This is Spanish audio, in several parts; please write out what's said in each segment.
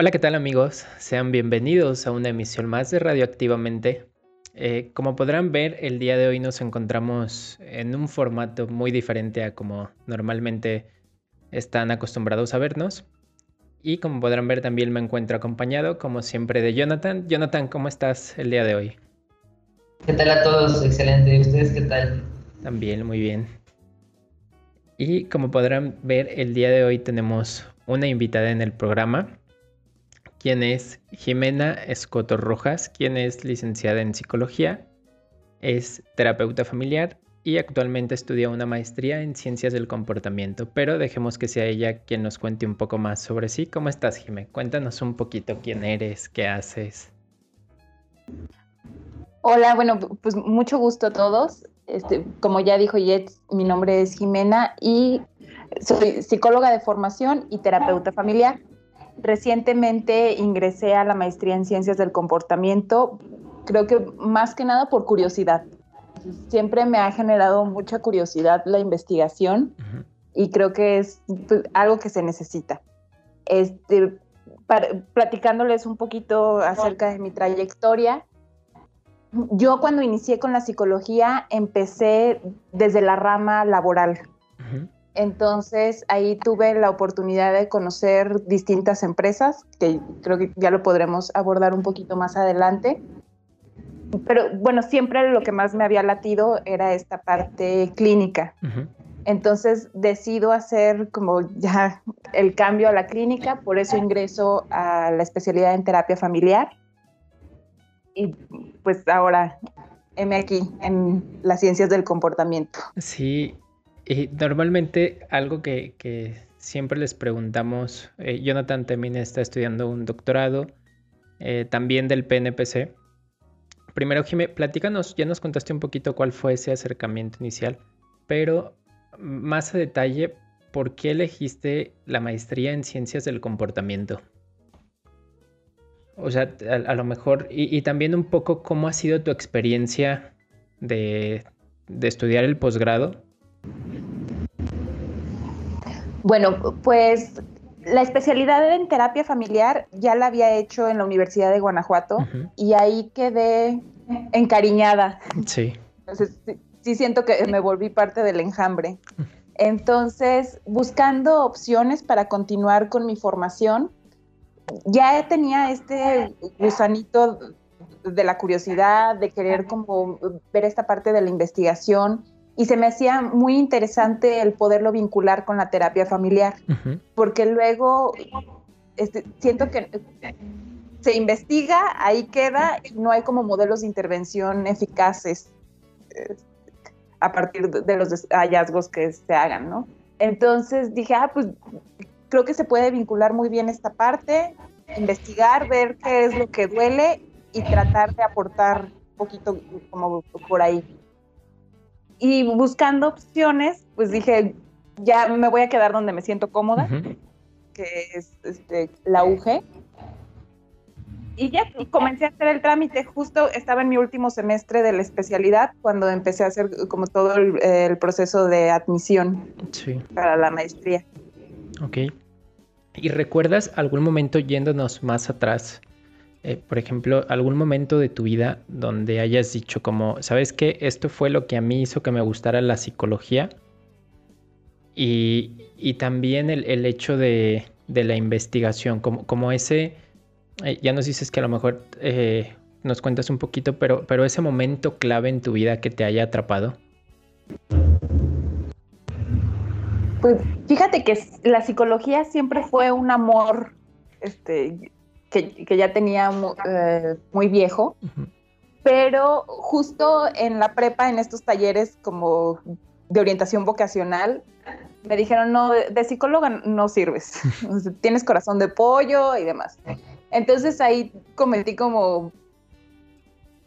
Hola, ¿qué tal amigos? Sean bienvenidos a una emisión más de Radioactivamente. Eh, como podrán ver, el día de hoy nos encontramos en un formato muy diferente a como normalmente están acostumbrados a vernos. Y como podrán ver, también me encuentro acompañado, como siempre, de Jonathan. Jonathan, ¿cómo estás el día de hoy? ¿Qué tal a todos? Excelente. ¿Y ustedes qué tal? También, muy bien. Y como podrán ver, el día de hoy tenemos una invitada en el programa quien es Jimena Escoto Rojas, quien es licenciada en psicología, es terapeuta familiar y actualmente estudia una maestría en ciencias del comportamiento, pero dejemos que sea ella quien nos cuente un poco más sobre sí. ¿Cómo estás, Jimena? Cuéntanos un poquito quién eres, qué haces. Hola, bueno, pues mucho gusto a todos. Este, como ya dijo Jets, mi nombre es Jimena y soy psicóloga de formación y terapeuta familiar. Recientemente ingresé a la maestría en ciencias del comportamiento, creo que más que nada por curiosidad. Siempre me ha generado mucha curiosidad la investigación y creo que es pues, algo que se necesita. Este, platicándoles un poquito acerca de mi trayectoria, yo cuando inicié con la psicología empecé desde la rama laboral. Entonces ahí tuve la oportunidad de conocer distintas empresas, que creo que ya lo podremos abordar un poquito más adelante. Pero bueno, siempre lo que más me había latido era esta parte clínica. Entonces decido hacer como ya el cambio a la clínica, por eso ingreso a la especialidad en terapia familiar. Y pues ahora, M aquí, en las ciencias del comportamiento. Sí, y normalmente algo que, siempre les preguntamos, eh, Jonathan también está estudiando un doctorado, eh, también del PNPC. Primero, Jimé, platícanos, ya nos contaste un poquito cuál fue ese acercamiento inicial, pero más a detalle, ¿por qué elegiste la maestría en ciencias del comportamiento? O sea, a, lo mejor, y, también un poco cómo ha sido tu experiencia de, de estudiar el posgrado bueno, pues la especialidad en terapia familiar ya la había hecho en la Universidad de Guanajuato y ahí quedé encariñada. Sí. Entonces, sí, siento que me volví parte del enjambre. Entonces, buscando opciones para continuar con mi formación, ya tenía este gusanito de la curiosidad, de querer como ver esta parte de la investigación y se me hacía muy interesante el poderlo vincular con la terapia familiar, porque luego este, siento que se investiga, ahí queda, y no hay como modelos de intervención eficaces eh, a partir de los hallazgos que se hagan, ¿no? Entonces dije, ah, pues creo que se puede vincular muy bien esta parte, investigar, ver qué es lo que duele y tratar de aportar un poquito como por ahí. Y buscando opciones, pues dije, ya me voy a quedar donde me siento cómoda, que es este, la UG. Y ya comencé a hacer el trámite. Justo estaba en mi último semestre de la especialidad cuando empecé a hacer como todo el, proceso de admisión para la maestría. Ok. ¿Y recuerdas algún momento yéndonos más atrás eh, por ejemplo, algún momento de tu vida donde hayas dicho como, ¿sabes qué? Esto fue lo que a mí hizo que me gustara la psicología. Y, también el, hecho de, la investigación, como, ese, eh, ya nos dices que a lo mejor eh, nos cuentas un poquito, pero, pero ese momento clave en tu vida que te haya atrapado. Pues fíjate que la psicología siempre fue un amor este, que, ya tenía eh, muy viejo, pero justo en la prepa, en estos talleres como de orientación vocacional, me dijeron, no, de, psicóloga no sirves, tienes corazón de pollo y demás. Entonces ahí cometí como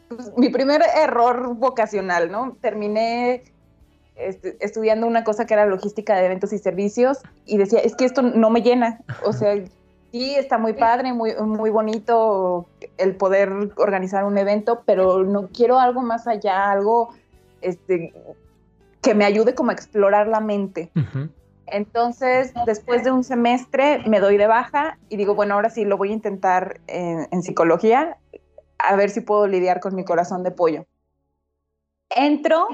pues, mi primer error vocacional, ¿no? Terminé este, estudiando una cosa que era logística de eventos y servicios y decía, es que esto no me llena, o sea, sí, está muy padre, muy, muy bonito el poder organizar un evento, pero no quiero algo más allá, algo este, que me ayude como a explorar la mente. Entonces, después de un semestre, me doy de baja y digo, bueno, ahora sí lo voy a intentar en, psicología, a ver si puedo lidiar con mi corazón de pollo. Entro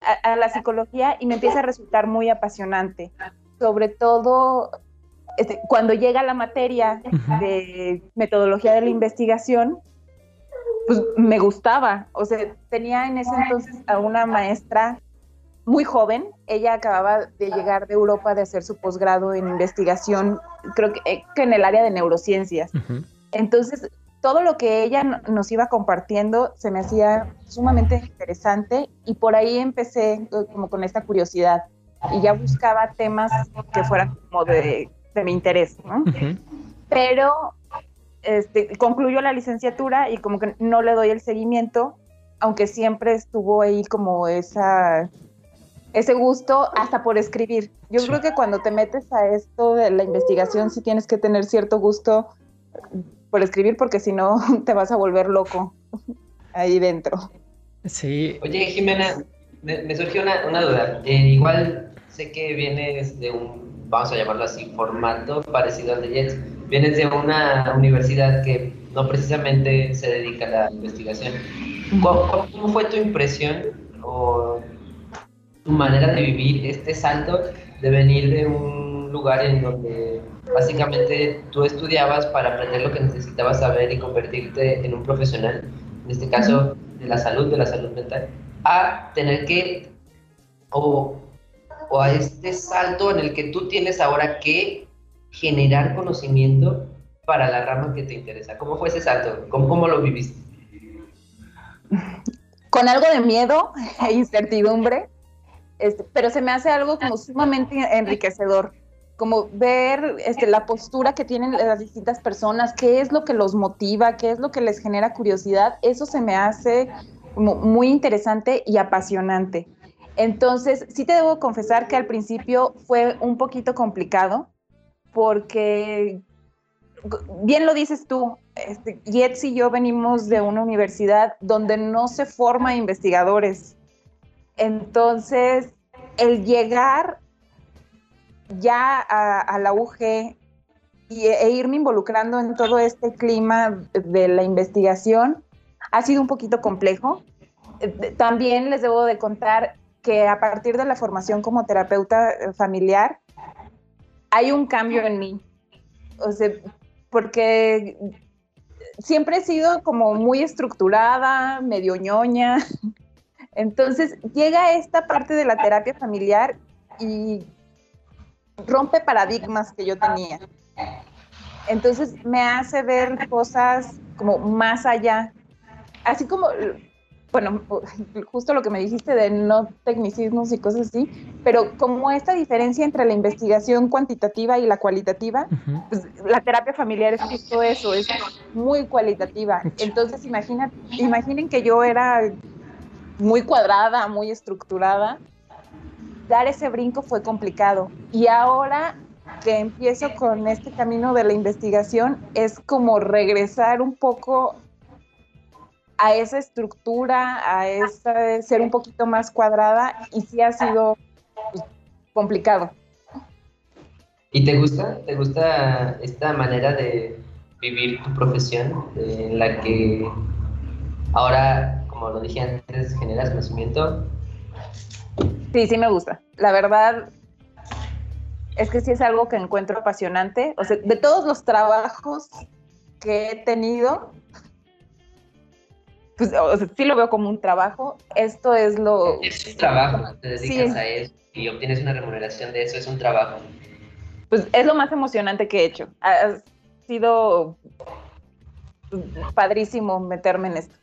a, la psicología y me empieza a resultar muy apasionante, sobre todo este, cuando llega la materia de metodología de la investigación, pues me gustaba, o sea, tenía en ese entonces a una maestra muy joven. Ella acababa de llegar de Europa de hacer su posgrado en investigación, creo que, eh, en el área de neurociencias. Entonces, todo lo que ella nos iba compartiendo se me hacía sumamente interesante y por ahí empecé eh, como con esta curiosidad y ya buscaba temas que fueran como de, mi interés, Pero este, concluyo la licenciatura y como que no le doy el seguimiento, aunque siempre estuvo ahí como esa ese gusto hasta por escribir. Yo creo que cuando te metes a esto de la investigación sí tienes que tener cierto gusto por escribir porque si no te vas a volver loco ahí dentro. Sí. Oye, Jimena, me, surgió una, duda. Eh, igual sé que vienes de un, vamos a llamarlo así, formato parecido al de Jets. Vienes de una universidad que no precisamente se dedica a la investigación. ¿Cómo, cómo fue tu impresión o tu manera de vivir este salto de venir de un lugar en donde básicamente tú estudiabas para aprender lo que necesitabas saber y convertirte en un profesional, en este caso de la salud, de la salud mental, a tener que, o, o a este salto en el que tú tienes ahora que generar conocimiento para la rama que te interesa. ¿Cómo fue ese salto? ¿Cómo, lo viviste? Con algo de miedo e incertidumbre, este, pero se me hace algo como sumamente enriquecedor, como ver este, la postura que tienen las distintas personas, qué es lo que los motiva, qué es lo que les genera curiosidad, eso se me hace como muy interesante y apasionante. Entonces, sí te debo confesar que al principio fue un poquito complicado, porque bien lo dices tú, este, y yo venimos de una universidad donde no se forma investigadores. Entonces, el llegar ya a, la UG y, e irme involucrando en todo este clima de la investigación ha sido un poquito complejo. Eh, también les debo de contar que a partir de la formación como terapeuta eh, familiar, hay un cambio en mí. O sea, porque siempre he sido como muy estructurada, medio ñoña, entonces llega esta parte de la terapia familiar y rompe paradigmas que yo tenía. Entonces me hace ver cosas como más allá. Así como, bueno, justo lo que me dijiste de no tecnicismos y cosas así, pero como esta diferencia entre la investigación cuantitativa y la cualitativa, pues la terapia familiar es justo eso, es muy cualitativa. Entonces imagina, imaginen que yo era muy cuadrada, muy estructurada, dar ese brinco fue complicado. Y ahora que empiezo con este camino de la investigación, es como regresar un poco a esa estructura, a esa, ser un poquito más cuadrada, y sí ha sido pues, complicado. ¿Y te gusta? ¿Te gusta esta manera de vivir tu profesión en la que ahora como lo dije antes, generas conocimiento. Sí, sí me gusta. La verdad es que sí es algo que encuentro apasionante. O sea, de todos los trabajos que he tenido, pues sí lo veo como un trabajo. Esto es lo... Es un trabajo, te dedicas a eso y obtienes una remuneración de eso, es un trabajo. Pues es lo más emocionante que he hecho. Ha sido padrísimo meterme en esto.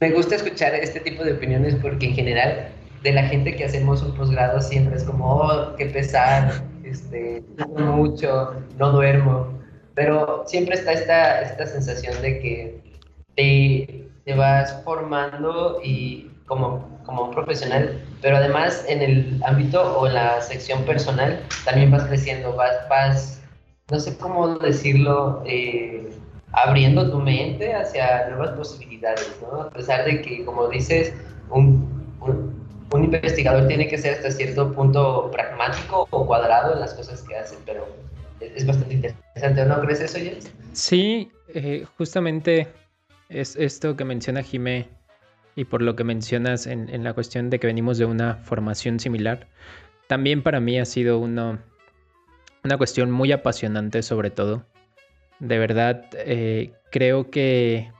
Me gusta escuchar este tipo de opiniones porque en general de la gente que hacemos un posgrado siempre es como, oh, qué pesar, este, mucho, no duermo, pero siempre está esta, esta sensación de que te, te vas formando y como, como un profesional, pero además en el ámbito o la sección personal también vas creciendo, vas, vas no sé cómo decirlo, eh, abriendo tu mente hacia nuevas posibilidades, ¿no? A pesar de que, como dices, un, un, un investigador tiene que ser hasta cierto punto pragmático o cuadrado en las cosas que hace, pero es, bastante interesante, ¿no crees eso, Jens? Sí, eh, justamente es esto que menciona Jimé y por lo que mencionas en, la cuestión de que venimos de una formación similar, también para mí ha sido una, una cuestión muy apasionante sobre todo. De verdad, eh, creo que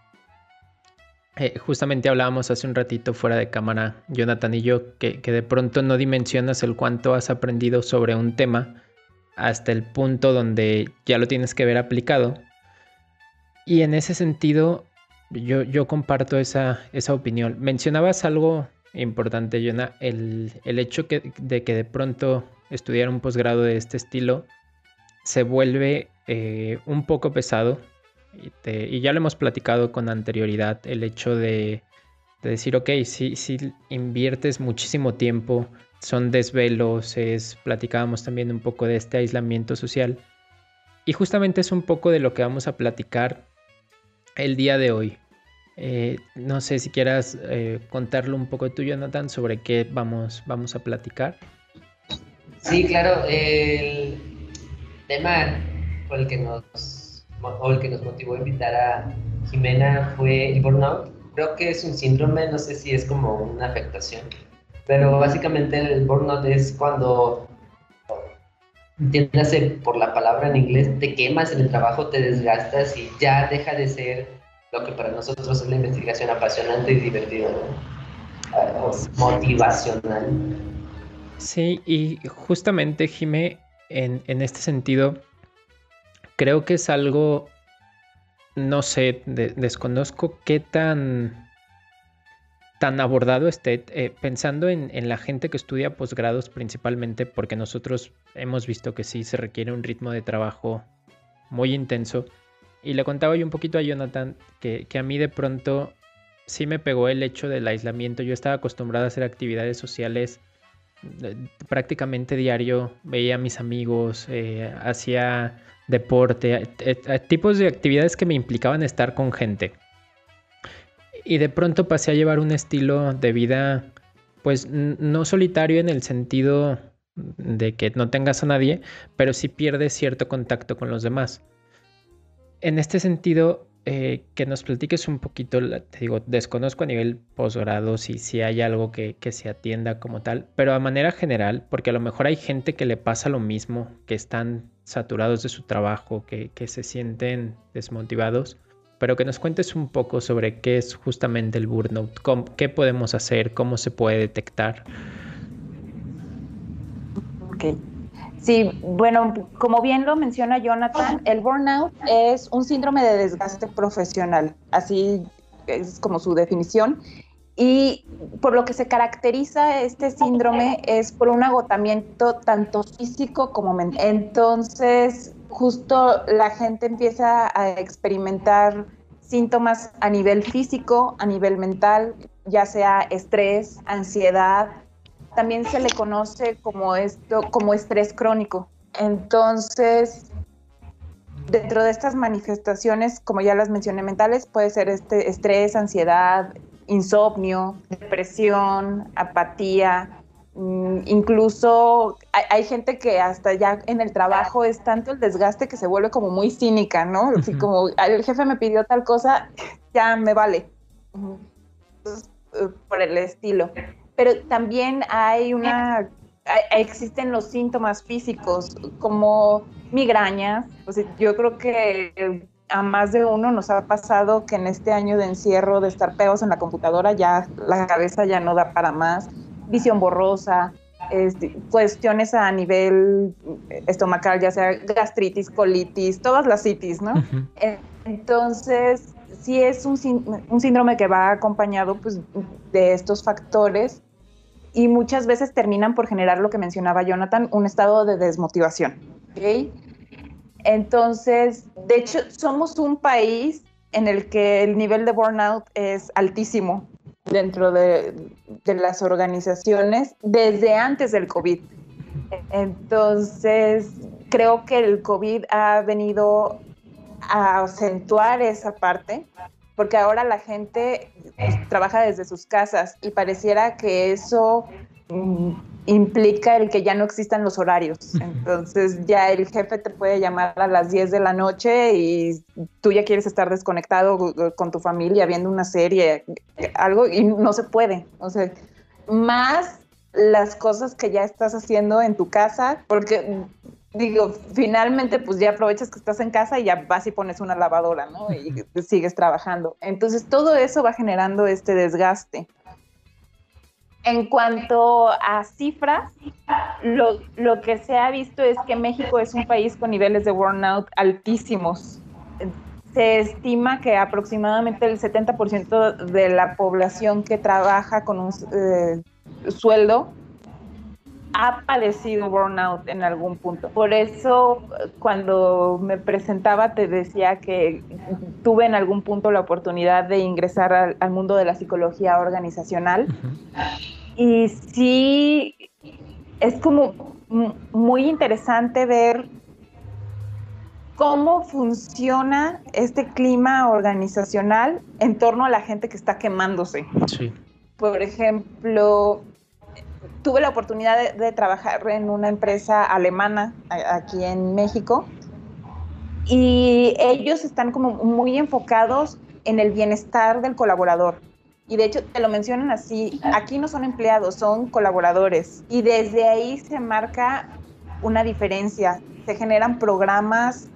eh, justamente hablábamos hace un ratito fuera de cámara, Jonathan y yo, que, que, de pronto no dimensionas el cuánto has aprendido sobre un tema hasta el punto donde ya lo tienes que ver aplicado. Y en ese sentido, yo, comparto esa, esa opinión. Mencionabas algo importante, Jonah, el, el hecho de que de pronto estudiar un posgrado de este estilo se vuelve eh, un poco pesado. Y, ya lo hemos platicado con anterioridad, el hecho de, decir, ok, si, si inviertes muchísimo tiempo, son desvelos, es, platicábamos también un poco de este aislamiento social. Y justamente es un poco de lo que vamos a platicar el día de hoy. Eh, no sé si quieras eh, contarlo un poco tú, Jonathan, sobre qué vamos, vamos a platicar. Sí, claro. El tema por el que nos, el que nos motivó a invitar a Jimena fue el burnout. Creo que es un síndrome, no sé si es como una afectación, pero básicamente el burnout es cuando entiéndase por la palabra en inglés, te quemas en el trabajo, te desgastas y ya deja de ser lo que para nosotros es la investigación apasionante y divertida, motivacional. Sí, y justamente, Jimé, en, en, este sentido, creo que es algo, no sé, desconozco qué tan tan abordado esté, eh, pensando en, la gente que estudia posgrados principalmente, porque nosotros hemos visto que sí se requiere un ritmo de trabajo muy intenso. Y le contaba yo un poquito a Jonathan que, a mí de pronto sí me pegó el hecho del aislamiento. Yo estaba acostumbrado a hacer actividades sociales eh, prácticamente diario, veía a mis amigos, eh, hacía deporte, tipos de actividades que me implicaban estar con gente y de pronto pasé a llevar un estilo de vida, pues no solitario en el sentido de que no tengas a nadie, pero sí pierdes cierto contacto con los demás. En este sentido, eh, que nos platiques un poquito, te digo, desconozco a nivel posgrado si, si hay algo que, se atienda como tal, pero a manera general, porque a lo mejor hay gente que le pasa lo mismo, que están saturados de su trabajo, que, que se sienten desmotivados pero que nos cuentes un poco sobre qué es justamente el burnout, qué podemos hacer, cómo se puede detectar. Ok. Sí, bueno, como bien lo menciona Jonathan, el burnout es un síndrome de desgaste profesional, así es como su definición. Y por lo que se caracteriza este síndrome es por un agotamiento tanto físico como mental. Entonces, justo la gente empieza a experimentar síntomas a nivel físico, a nivel mental, ya sea estrés, ansiedad. También se le conoce como esto, como estrés crónico. Entonces, dentro de estas manifestaciones, como ya las mencioné mentales, puede ser este estrés, ansiedad, insomnio, depresión, apatía, Mm, incluso hay, gente que hasta ya en el trabajo es tanto el desgaste que se vuelve como muy cínica, ¿no? Así como el jefe me pidió tal cosa, ya me vale. Eh, por el estilo. Pero también hay una, existen los síntomas físicos como migrañas. yo creo que a más de uno nos ha pasado que en este año de encierro, de estar pegados en la computadora, ya la cabeza ya no da para más visión borrosa, este, cuestiones a nivel estomacal, ya sea gastritis, colitis, todas las citis, ¿no? Entonces, sí es un, síndrome que va acompañado pues, de estos factores y muchas veces terminan por generar lo que mencionaba Jonathan, un estado de desmotivación. ¿okay? Entonces, de hecho, somos un país en el que el nivel de burnout es altísimo dentro de, las organizaciones desde antes del COVID. Entonces, creo que el COVID ha venido a acentuar esa parte, porque ahora la gente pues, trabaja desde sus casas y pareciera que eso mm, implica el que ya no existan los horarios. Entonces ya el jefe te puede llamar a las 10 de la noche y tú ya quieres estar desconectado con tu familia viendo una serie, algo, y no se puede. O sea, más las cosas que ya estás haciendo en tu casa, porque digo, finalmente pues ya aprovechas que estás en casa y ya vas y pones una lavadora, ¿no? Y sigues trabajando. Entonces todo eso va generando este desgaste. En cuanto a cifras, lo, lo, que se ha visto es que México es un país con niveles de burnout altísimos. Se estima que aproximadamente el 70% de la población que trabaja con un eh, sueldo ha padecido burnout en algún punto. Por eso cuando me presentaba te decía que tuve en algún punto la oportunidad de ingresar al, mundo de la psicología organizacional. Y sí, es como muy interesante ver cómo funciona este clima organizacional en torno a la gente que está quemándose. Sí. Por ejemplo, tuve la oportunidad de, trabajar en una empresa alemana aquí en México y ellos están como muy enfocados en el bienestar del colaborador. Y de hecho te lo mencionan así, aquí no son empleados, son colaboradores. Y desde ahí se marca una diferencia. Se generan programas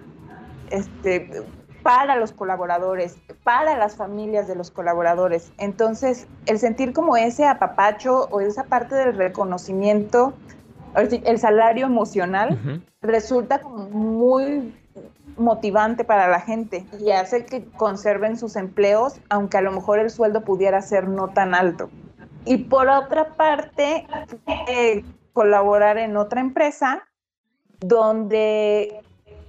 este, para los colaboradores, para las familias de los colaboradores. Entonces, el sentir como ese apapacho o esa parte del reconocimiento, el salario emocional, resulta como muy motivante para la gente y hace que conserven sus empleos, aunque a lo mejor el sueldo pudiera ser no tan alto. Y por otra parte, eh, colaborar en otra empresa donde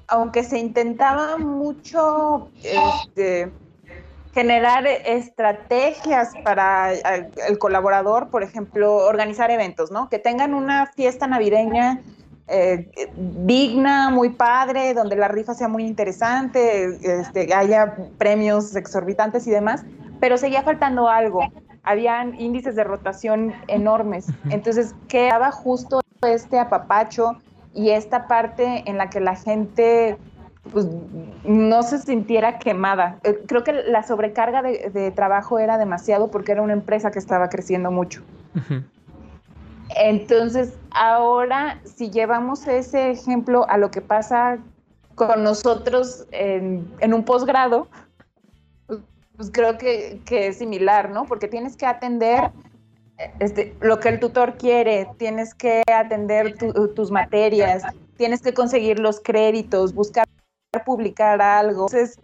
aunque se intentaba mucho este, generar estrategias para el colaborador, por ejemplo, organizar eventos, ¿no? Que tengan una fiesta navideña eh, digna, muy padre, donde la rifa sea muy interesante, este, haya premios exorbitantes y demás, pero seguía faltando algo. Habían índices de rotación enormes. Entonces, quedaba justo este apapacho y esta parte en la que la gente pues, no se sintiera quemada. Eh, creo que la sobrecarga de, trabajo era demasiado porque era una empresa que estaba creciendo mucho. Entonces, ahora, si llevamos ese ejemplo a lo que pasa con nosotros en, un posgrado, pues creo que, que, es similar, ¿no? Porque tienes que atender este, lo que el tutor quiere, tienes que atender tus materias, tienes que conseguir los créditos, buscar publicar algo. Entonces,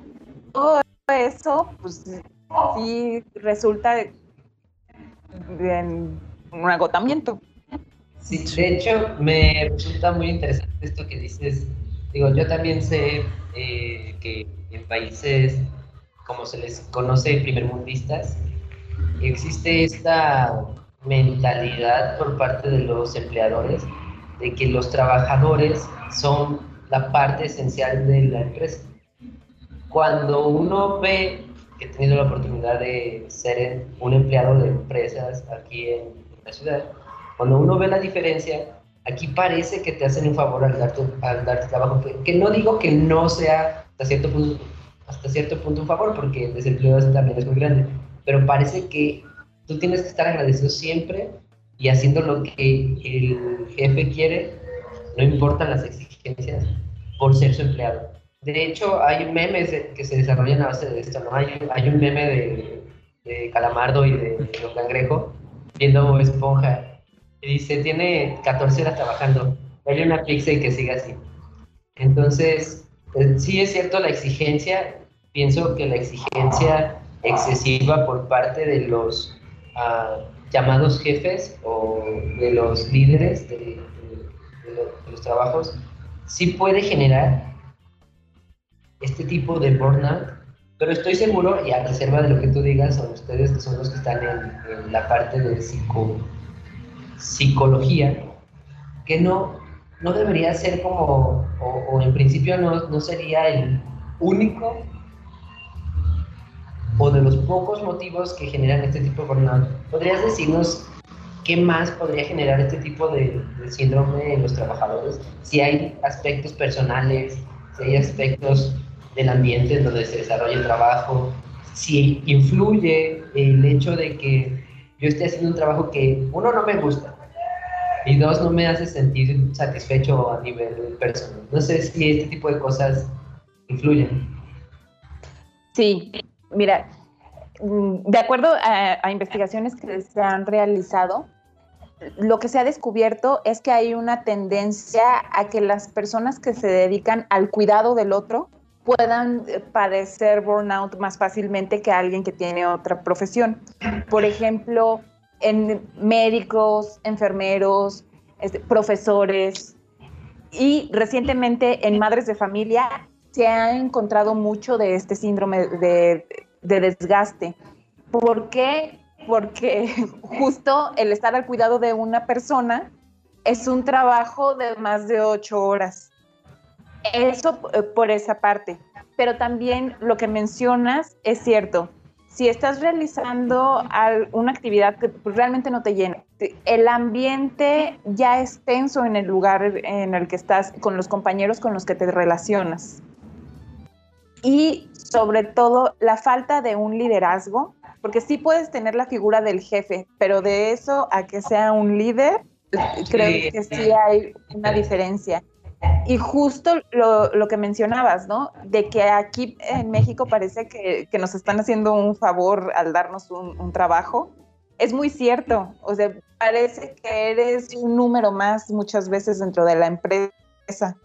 todo eso, pues sí resulta en un agotamiento. Sí, de hecho, me resulta muy interesante esto que dices. Digo, yo también sé eh, que en países como se les conoce primermundistas, existe esta mentalidad por parte de los empleadores de que los trabajadores son la parte esencial de la empresa. Cuando uno ve, que he tenido la oportunidad de ser un empleado de empresas aquí en, la ciudad, cuando uno ve la diferencia, aquí parece que te hacen un favor al darte, al darte trabajo, que no digo que no sea hasta cierto punto, hasta cierto punto un favor, porque el desempleo también es muy grande, pero parece que tú tienes que estar agradecido siempre y haciendo lo que el jefe quiere, no importan las exigencias, por ser su empleado. De hecho, hay memes que se desarrollan a base de esto, ¿no? Hay, un meme de, Calamardo y de, Los Cangrejo viendo Esponja y dice, tiene 14 horas trabajando, hay una pizza y que siga así. Entonces, eh, sí es cierto la exigencia, pienso que la exigencia excesiva por parte de los llamados jefes o de los líderes de, los trabajos, sí puede generar este tipo de burnout, pero estoy seguro, y a reserva de lo que tú digas, son ustedes que son los que están en, la parte de psico, psicología, que no, no debería ser como, o, o en principio no, no sería el único o de los pocos motivos que generan este tipo de burnout. ¿Podrías decirnos ¿qué más podría generar este tipo de, síndrome en los trabajadores? Si hay aspectos personales, si hay aspectos del ambiente en donde se desarrolla el trabajo, si influye el hecho de que yo esté haciendo un trabajo que uno no me gusta y dos no me hace sentir satisfecho a nivel personal. No sé si este tipo de cosas influyen. Sí, mira, mm, de acuerdo a, investigaciones que se han realizado, lo que se ha descubierto es que hay una tendencia a que las personas que se dedican al cuidado del otro puedan eh, padecer burnout más fácilmente que alguien que tiene otra profesión. Por ejemplo, en médicos, enfermeros, este, profesores y recientemente en madres de familia se ha encontrado mucho de este síndrome de, de desgaste. ¿Por qué? Porque justo el estar al cuidado de una persona es un trabajo de más de ocho horas eso eh, por esa parte. Pero también lo que mencionas es cierto. Si estás realizando una actividad que pues, realmente no te llena, el ambiente ya es tenso en el lugar en el que estás, con los compañeros con los que te relacionas. Y sobre todo la falta de un liderazgo, porque sí puedes tener la figura del jefe, pero de eso a que sea un líder, creo que sí hay una diferencia. Y justo lo, que mencionabas, ¿no? De que aquí en México parece que, nos están haciendo un favor al darnos un, trabajo. Es muy cierto. O sea, parece que eres un número más muchas veces dentro de la empresa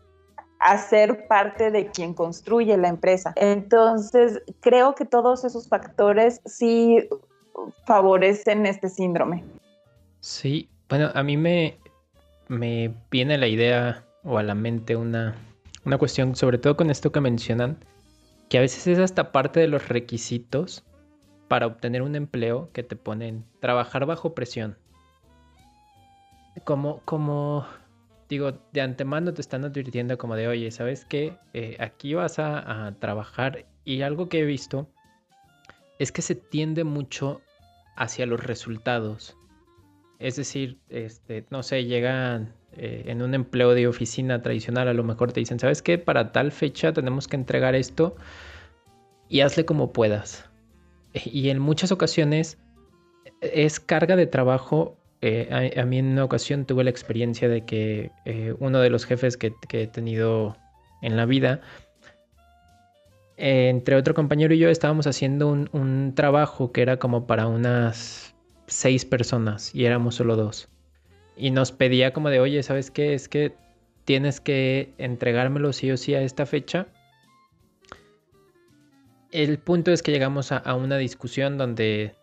a ser parte de quien construye la empresa. Entonces, creo que todos esos factores sí favorecen este síndrome. Sí, bueno, a mí me, me viene la idea o a la mente una, una cuestión, sobre todo con esto que mencionan, que a veces es hasta parte de los requisitos para obtener un empleo que te ponen trabajar bajo presión. Como, como digo, de antemano te están advirtiendo como de, oye, ¿sabes qué? Eh, aquí vas a, trabajar y algo que he visto es que se tiende mucho hacia los resultados. Es decir, este, no sé, llegan eh, en un empleo de oficina tradicional, a lo mejor te dicen, ¿sabes qué? Para tal fecha tenemos que entregar esto y hazle como puedas. Y en muchas ocasiones es carga de trabajo. Eh, a, mí en una ocasión tuve la experiencia de que eh, uno de los jefes que, he tenido en la vida, entre otro compañero y yo estábamos haciendo un trabajo que era como para unas seis personas y éramos solo dos y nos pedía como de, oye, ¿sabes qué? Es que tienes que entregármelo sí o sí a esta fecha. El punto es que llegamos a, una discusión donde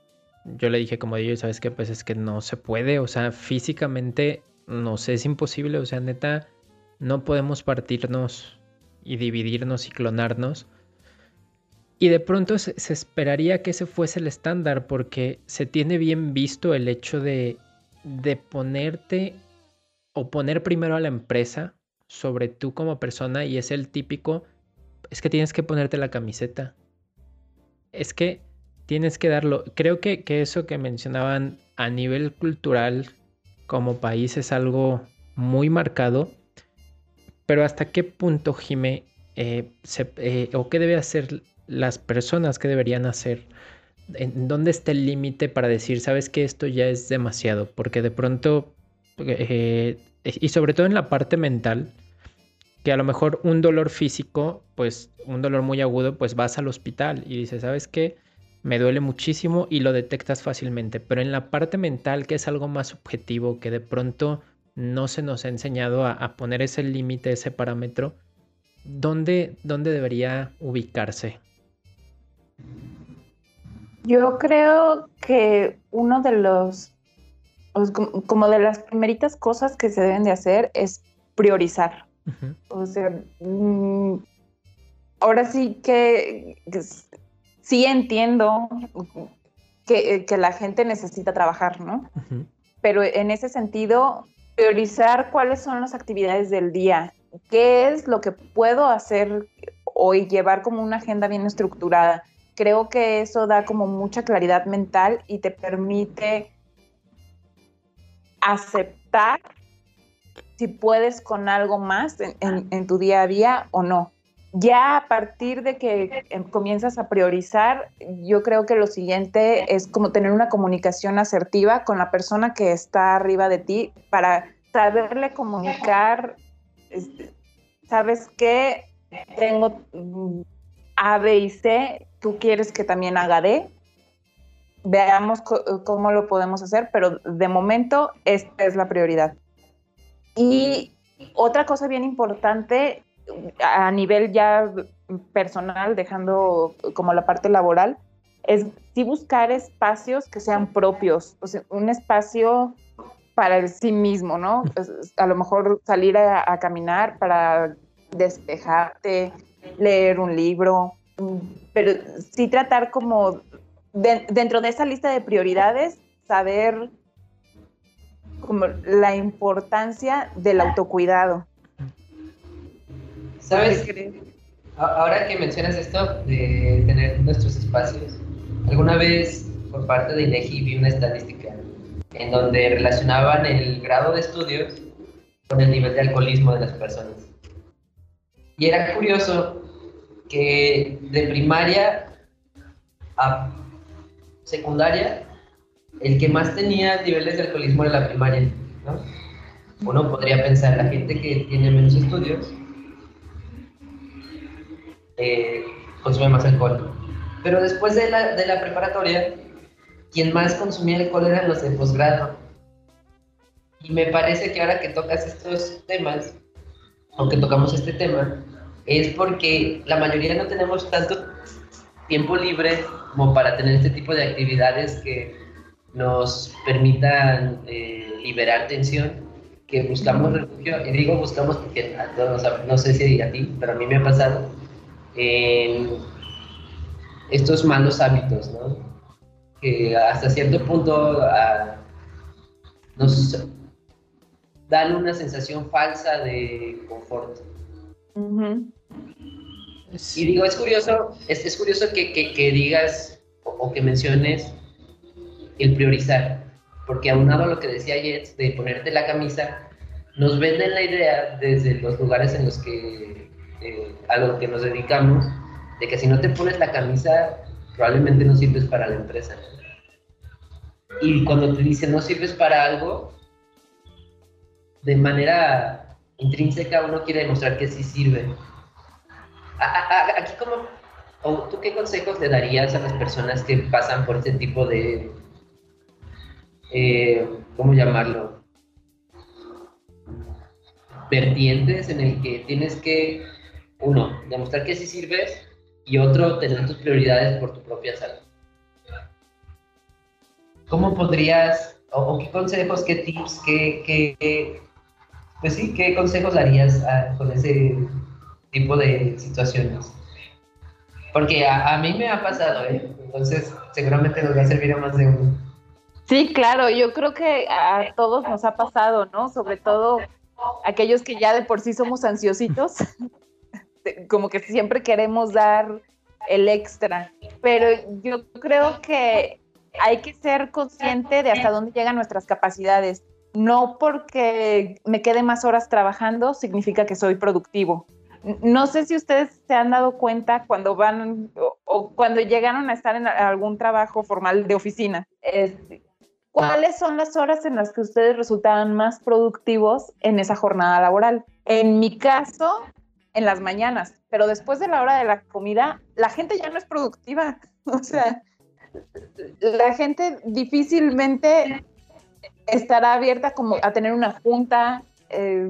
yo le dije como de, oye, ¿sabes qué? Pues es que no se puede, o sea, físicamente no sé, es imposible, o sea, neta, no podemos partirnos y dividirnos y clonarnos. Y de pronto se, esperaría que ese fuese el estándar porque se tiene bien visto el hecho de de ponerte o poner primero a la empresa sobre tú como persona y es el típico, es que tienes que ponerte la camiseta. Es que tienes que darlo. Creo que, eso que mencionaban a nivel cultural como país es algo muy marcado. Pero hasta qué punto, Jime, eh, eh, o qué debe hacer las personas, qué deberían hacer en dónde está el límite para decir, sabes que esto ya es demasiado, porque de pronto, eh, y sobre todo en la parte mental, que a lo mejor un dolor físico, pues un dolor muy agudo, pues vas al hospital y dices, ¿sabes qué? Me duele muchísimo y lo detectas fácilmente, pero en la parte mental, que es algo más objetivo, que de pronto no se nos ha enseñado a, poner ese límite, ese parámetro, ¿dónde, ¿dónde debería ubicarse? Yo creo que uno de los, como de las primeritas cosas que se deben de hacer es priorizar. O sea, mm, ahora sí que, sí entiendo que, la gente necesita trabajar, ¿no? Pero en ese sentido, priorizar cuáles son las actividades del día, qué es lo que puedo hacer hoy, llevar como una agenda bien estructurada creo que eso da como mucha claridad mental y te permite aceptar si puedes con algo más en, tu día a día o no. Ya a partir de que em, comienzas a priorizar, yo creo que lo siguiente es como tener una comunicación asertiva con la persona que está arriba de ti para saberle comunicar, este, sabes qué, tengo mm, A, B y C, tú quieres que también haga D, veamos cómo lo podemos hacer, pero de momento esta es la prioridad. Y otra cosa bien importante a nivel ya personal, dejando como la parte laboral, es sí buscar espacios que sean propios, o sea, un espacio para el sí mismo, ¿no? a lo mejor salir a, caminar para despejarte, leer un libro, pero sí tratar como dentro de esa lista de prioridades, saber como la importancia del autocuidado. ¿Sabes? Ahora que mencionas esto de tener nuestros espacios, alguna vez por parte de INEGI vi una estadística en donde relacionaban el grado de estudios con el nivel de alcoholismo de las personas. Y era curioso que de primaria a secundaria, el que más tenía niveles de alcoholismo era la primaria, ¿no? Uno podría pensar, la gente que tiene menos estudios eh, consume más alcohol. Pero después de la, de la preparatoria, quien más consumía alcohol eran los de posgrado. Y me parece que ahora que tocas estos temas, aunque tocamos este tema, es porque la mayoría no tenemos tanto tiempo libre como para tener este tipo de actividades que nos permitan eh, liberar tensión, que buscamos refugio, y digo buscamos porque no sé si a ti, pero a mí me ha pasado, estos malos hábitos, ¿no? Que hasta cierto punto ah, nos dan una sensación falsa de confort. Y digo, es curioso, es, es curioso que, que, digas o, que menciones el priorizar, porque aunado a lo que decía Jets de ponerte la camisa, nos venden la idea desde los lugares en los que eh, a lo que nos dedicamos, de que si no te pones la camisa, probablemente no sirves para la empresa. Y cuando te dicen no sirves para algo, de manera intrínseca uno quiere demostrar que sí sirve aquí como, ¿tú qué consejos le darías a las personas que pasan por este tipo de, eh, ¿cómo llamarlo? Vertientes en el que tienes que, uno, demostrar que sí sirves y otro, tener tus prioridades por tu propia salud. ¿Cómo podrías, o, qué consejos, qué tips, qué, qué, pues sí, qué consejos darías con ese tipo de situaciones. Porque a, mí me ha pasado, ¿eh? Entonces, seguramente nos va a servir a más de uno. Sí, claro, yo creo que a todos nos ha pasado, ¿no? Sobre todo aquellos que ya de por sí somos ansiositos, como que siempre queremos dar el extra, pero yo creo que hay que ser consciente de hasta dónde llegan nuestras capacidades. No porque me quede más horas trabajando significa que soy productivo. No sé si ustedes se han dado cuenta cuando van o, cuando llegaron a estar en algún trabajo formal de oficina. ¿Cuáles son las horas en las que ustedes resultaban más productivos en esa jornada laboral? En mi caso, en las mañanas, pero después de la hora de la comida, la gente ya no es productiva. O sea, la gente difícilmente estará abierta como a tener una junta, eh,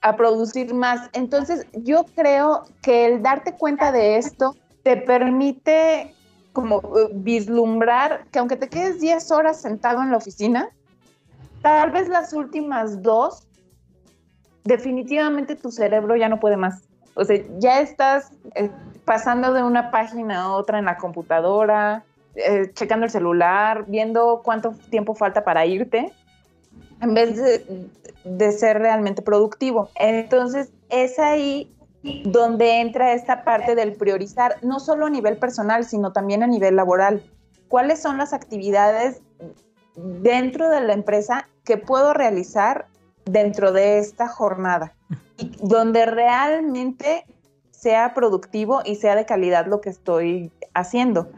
a producir más. Entonces, yo creo que el darte cuenta de esto te permite como uh, vislumbrar que aunque te quedes 10 horas sentado en la oficina, tal vez las últimas dos, definitivamente tu cerebro ya no puede más. O sea, ya estás eh, pasando de una página a otra en la computadora, eh, checando el celular, viendo cuánto tiempo falta para irte en vez de, ser realmente productivo. Entonces, es ahí donde entra esta parte del priorizar, no solo a nivel personal, sino también a nivel laboral. ¿Cuáles son las actividades dentro de la empresa que puedo realizar dentro de esta jornada y donde realmente sea productivo y sea de calidad lo que estoy haciendo.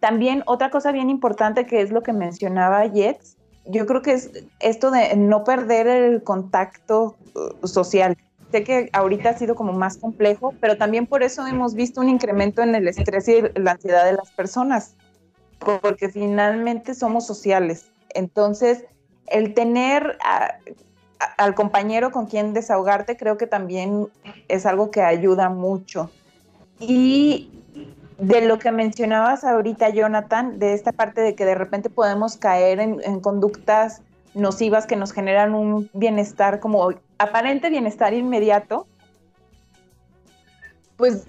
También otra cosa bien importante que es lo que mencionaba Jets, yo creo que es esto de no perder el contacto uh, social. Sé que ahorita ha sido como más complejo, pero también por eso hemos visto un incremento en el estrés y la ansiedad de las personas, porque finalmente somos sociales. Entonces, el tener al compañero con quien desahogarte creo que también es algo que ayuda mucho. Y de lo que mencionabas ahorita, Jonathan, de esta parte de que de repente podemos caer en, conductas nocivas que nos generan un bienestar como aparente bienestar inmediato, pues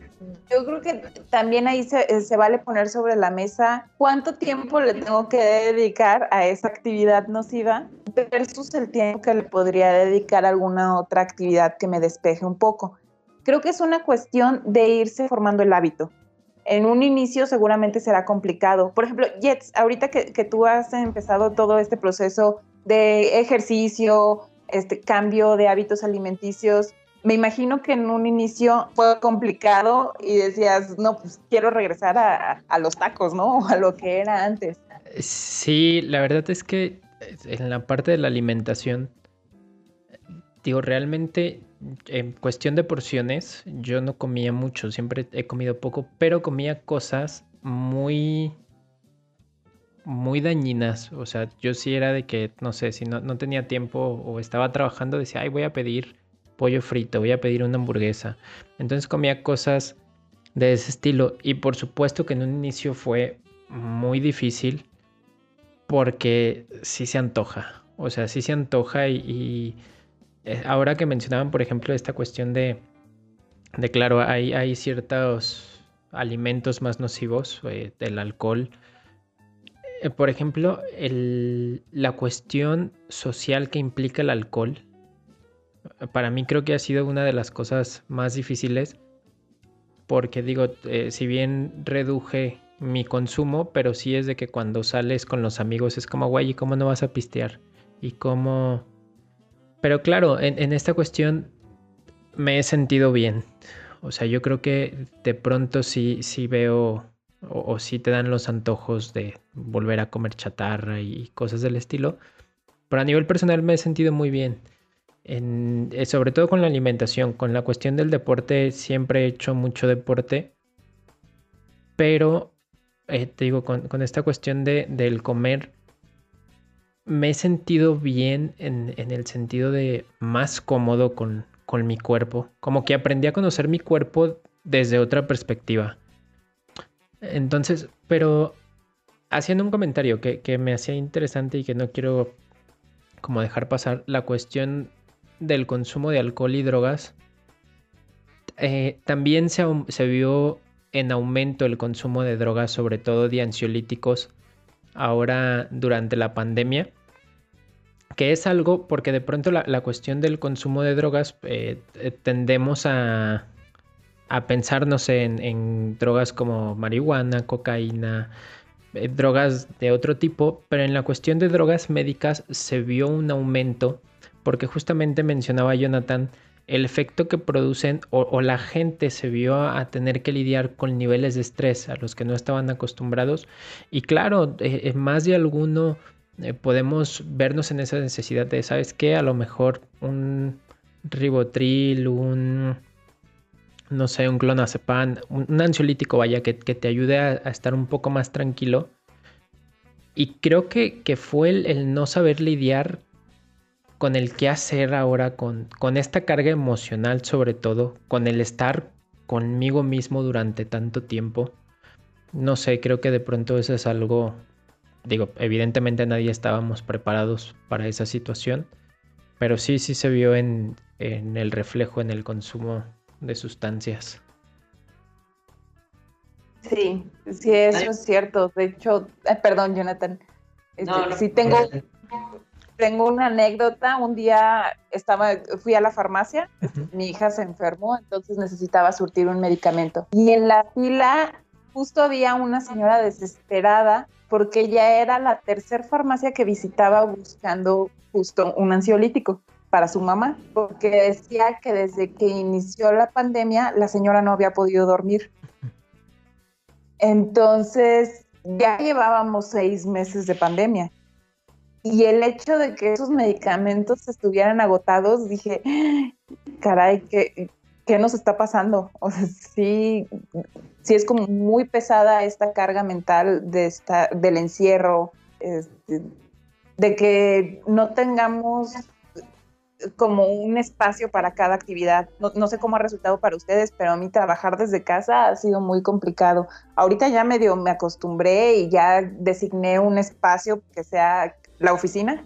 yo creo que también ahí se, se, vale poner sobre la mesa cuánto tiempo le tengo que dedicar a esa actividad nociva versus el tiempo que le podría dedicar a alguna otra actividad que me despeje un poco. Creo que es una cuestión de irse formando el hábito en un inicio seguramente será complicado. Por ejemplo, Jets, ahorita que, tú has empezado todo este proceso de ejercicio, este cambio de hábitos alimenticios, me imagino que en un inicio fue complicado y decías, no, pues quiero regresar a, a los tacos, ¿no? O a lo que era antes. Sí, la verdad es que en la parte de la alimentación, digo, realmente en cuestión de porciones, yo no comía mucho, siempre he comido poco, pero comía cosas muy muy dañinas. O sea, yo sí era de que, no sé, si no, no, tenía tiempo o estaba trabajando, decía, ay, voy a pedir pollo frito, voy a pedir una hamburguesa. Entonces comía cosas de ese estilo. Y por supuesto que en un inicio fue muy difícil porque sí se antoja. O sea, sí se antoja y eh, ahora que mencionaban, por ejemplo, esta cuestión de, de claro, hay, ciertos alimentos más nocivos, eh, del alcohol. Eh, por ejemplo, la cuestión social que implica el alcohol, para mí creo que ha sido una de las cosas más difíciles, porque digo, si bien reduje mi consumo, pero sí es de que cuando sales con los amigos es como, güey, ¿y cómo no vas a pistear? ¿Y cómo pero claro, en, esta cuestión me he sentido bien. O sea, yo creo que de pronto sí, sí veo o, sí te dan los antojos de volver a comer chatarra y cosas del estilo. Pero a nivel personal me he sentido muy bien. En, eh, sobre todo con la alimentación, con la cuestión del deporte, siempre he hecho mucho deporte. Pero, eh, te digo, con, con esta cuestión de, del comer, me he sentido bien en, el sentido de más cómodo con, con, mi cuerpo. Como que aprendí a conocer mi cuerpo desde otra perspectiva. Entonces, pero haciendo un comentario que, me hacía interesante y que no quiero como dejar pasar, la cuestión del consumo de alcohol y drogas, eh, también se, se vio en aumento el consumo de drogas, sobre todo de ansiolíticos, ahora durante la pandemia, que es algo porque de pronto la, cuestión del consumo de drogas eh, tendemos a, a pensar, no sé, en, drogas como marihuana, cocaína, eh, drogas de otro tipo, pero en la cuestión de drogas médicas se vio un aumento porque justamente mencionaba Jonathan el efecto que producen o, la gente se vio a tener que lidiar con niveles de estrés a los que no estaban acostumbrados. Y claro, eh, más de alguno eh, podemos vernos en esa necesidad de, ¿sabes qué? A lo mejor un ribotril, un, no sé, un clonazepam, un, ansiolítico, vaya, que, te ayude a, estar un poco más tranquilo. Y creo que, fue el, no saber lidiar con el qué hacer ahora, con, con esta carga emocional sobre todo, con el estar conmigo mismo durante tanto tiempo. No sé, creo que de pronto eso es algo, digo, evidentemente nadie estábamos preparados para esa situación, pero sí, sí se vio en, el reflejo en el consumo de sustancias. Sí, sí, eso es cierto. De hecho, eh, perdón, Jonathan. Este, sí, tengo, tengo una anécdota. Un día estaba, fui a la farmacia, mi hija se enfermó, entonces necesitaba surtir un medicamento. Y en la fila justo había una señora desesperada porque ya era la tercera farmacia que visitaba buscando justo un ansiolítico para su mamá, porque decía que desde que inició la pandemia la señora no había podido dormir. Entonces, ya llevábamos seis meses de pandemia. Y el hecho de que esos medicamentos estuvieran agotados, dije, caray, ¿qué, qué nos está pasando? O sea, sí, sí es como muy pesada esta carga mental de esta, del encierro, este, de que no tengamos como un espacio para cada actividad. No, sé cómo ha resultado para ustedes, pero a mí trabajar desde casa ha sido muy complicado. Ahorita ya medio me acostumbré y ya designé un espacio que sea la oficina,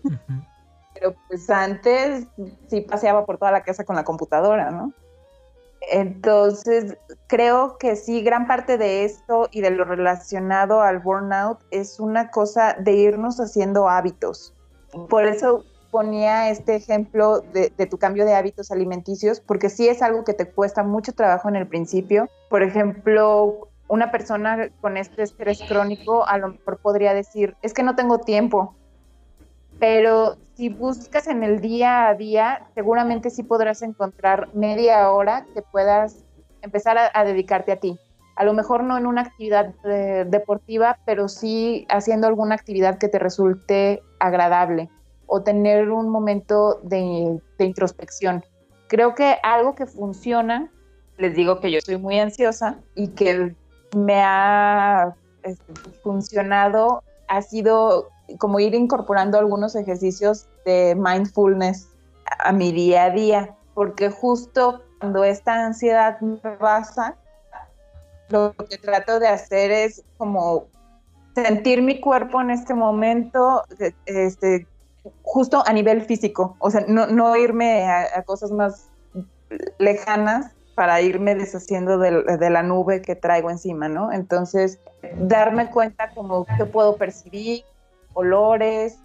pero pues antes sí paseaba por toda la casa con la computadora, ¿no? Entonces, creo que sí, gran parte de esto y de lo relacionado al burnout es una cosa de irnos haciendo hábitos. Por eso ponía este ejemplo de, tu cambio de hábitos alimenticios, porque sí es algo que te cuesta mucho trabajo en el principio. Por ejemplo, una persona con este estrés crónico a lo mejor podría decir, es que no tengo tiempo, pero si buscas en el día a día, seguramente sí podrás encontrar media hora que puedas empezar a, dedicarte a ti. A lo mejor no en una actividad eh, deportiva, pero sí haciendo alguna actividad que te resulte agradable o tener un momento de, introspección. Creo que algo que funciona, les digo que yo soy muy ansiosa y que me ha este, funcionado ha sido como ir incorporando algunos ejercicios de mindfulness a mi día a día, porque justo cuando esta ansiedad me pasa, lo que trato de hacer es como sentir mi cuerpo en este momento, este, justo a nivel físico, o sea, no, irme a, cosas más lejanas para irme deshaciendo de, la nube que traigo encima, ¿no? Entonces, darme cuenta como que puedo percibir, olores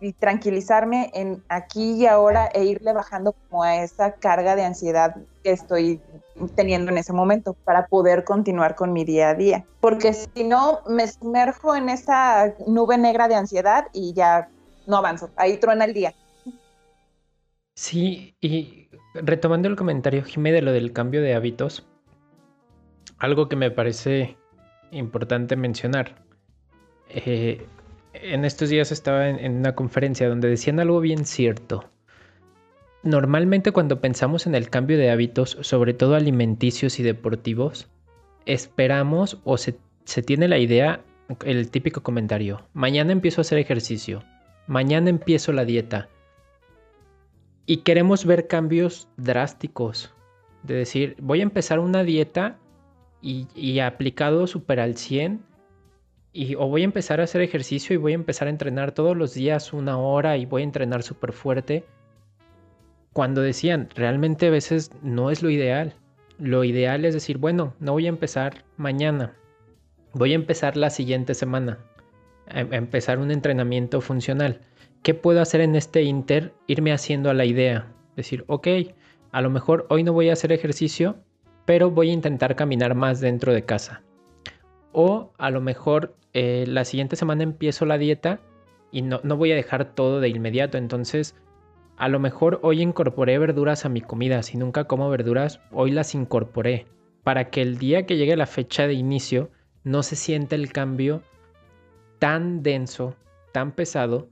y tranquilizarme en aquí y ahora e irle bajando como a esa carga de ansiedad que estoy teniendo en ese momento para poder continuar con mi día a día. Porque si no, me sumerjo en esa nube negra de ansiedad y ya no avanzo. Ahí truena el día. Sí, y retomando el comentario, Jimé, de lo del cambio de hábitos, algo que me parece importante mencionar. Eh, en estos días estaba en, una conferencia donde decían algo bien cierto. Normalmente cuando pensamos en el cambio de hábitos, sobre todo alimenticios y deportivos, esperamos o se, tiene la idea, el típico comentario, mañana empiezo a hacer ejercicio, mañana empiezo la dieta. Y queremos ver cambios drásticos, de decir, voy a empezar una dieta y, y aplicado super al 100 y o voy a empezar a hacer ejercicio y voy a empezar a entrenar todos los días una hora y voy a entrenar súper fuerte. Cuando decían, realmente a veces no es lo ideal. Lo ideal es decir, bueno, no voy a empezar mañana. Voy a empezar la siguiente semana. A empezar un entrenamiento funcional. ¿Qué puedo hacer en este inter? Irme haciendo a la idea. Decir, ok, a lo mejor hoy no voy a hacer ejercicio, pero voy a intentar caminar más dentro de casa. O a lo mejor eh, la siguiente semana empiezo la dieta y no, no voy a dejar todo de inmediato. Entonces, a lo mejor hoy incorporé verduras a mi comida. Si nunca como verduras, hoy las incorporé. Para que el día que llegue la fecha de inicio no se sienta el cambio tan denso, tan pesado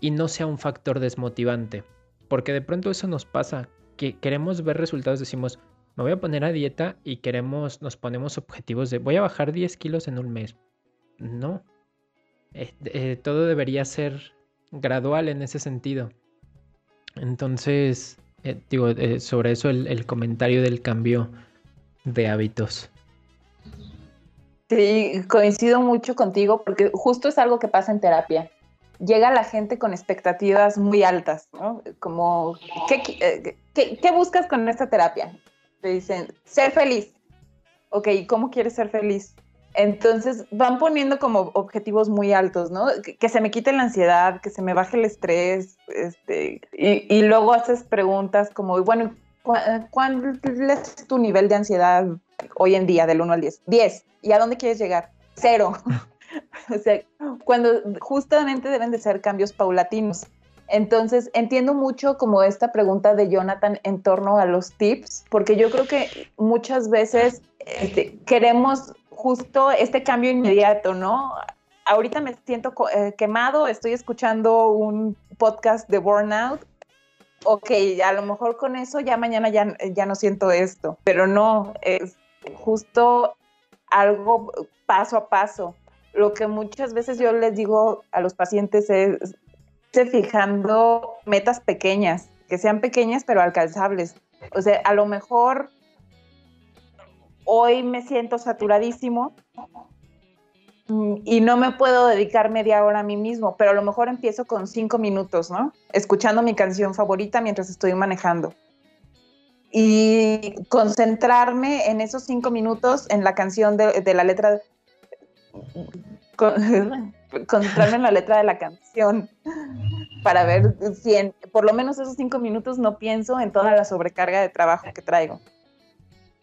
y no sea un factor desmotivante. Porque de pronto eso nos pasa, que queremos ver resultados, decimos, me voy a poner a dieta y queremos, nos ponemos objetivos de voy a bajar 10 kilos en un mes no. Eh, todo debería ser gradual en ese sentido. Entonces, eh, digo, eh, sobre eso el, comentario del cambio de hábitos. Sí, coincido mucho contigo porque justo es algo que pasa en terapia. Llega la gente con expectativas muy altas, ¿no? Como, ¿qué, qué buscas con esta terapia? Te dicen, ser feliz. Ok, ¿cómo quieres ser feliz? Entonces van poniendo como objetivos muy altos, ¿no? Que, se me quite la ansiedad, que se me baje el estrés, este, y, luego haces preguntas como, bueno, ¿cuál es tu nivel de ansiedad hoy en día del 1 al 10? 10. ¿Y a dónde quieres llegar? Cero. o sea, cuando justamente deben de ser cambios paulatinos. Entonces, entiendo mucho como esta pregunta de Jonathan en torno a los tips, porque yo creo que muchas veces este, queremos justo este cambio inmediato, ¿no? Ahorita me siento eh, quemado, estoy escuchando un podcast de Burnout. Ok, a lo mejor con eso ya mañana ya, ya no siento esto, pero no, es justo algo paso a paso. Lo que muchas veces yo les digo a los pacientes es, fijando metas pequeñas, que sean pequeñas pero alcanzables. O sea, a lo mejor hoy me siento saturadísimo y no me puedo dedicar media hora a mí mismo, pero a lo mejor empiezo con cinco minutos, ¿no? Escuchando mi canción favorita mientras estoy manejando. Y concentrarme en esos cinco minutos en la canción de, de la letra concentrarme en la letra de la canción para ver si en por lo menos esos cinco minutos no pienso en toda la sobrecarga de trabajo que traigo.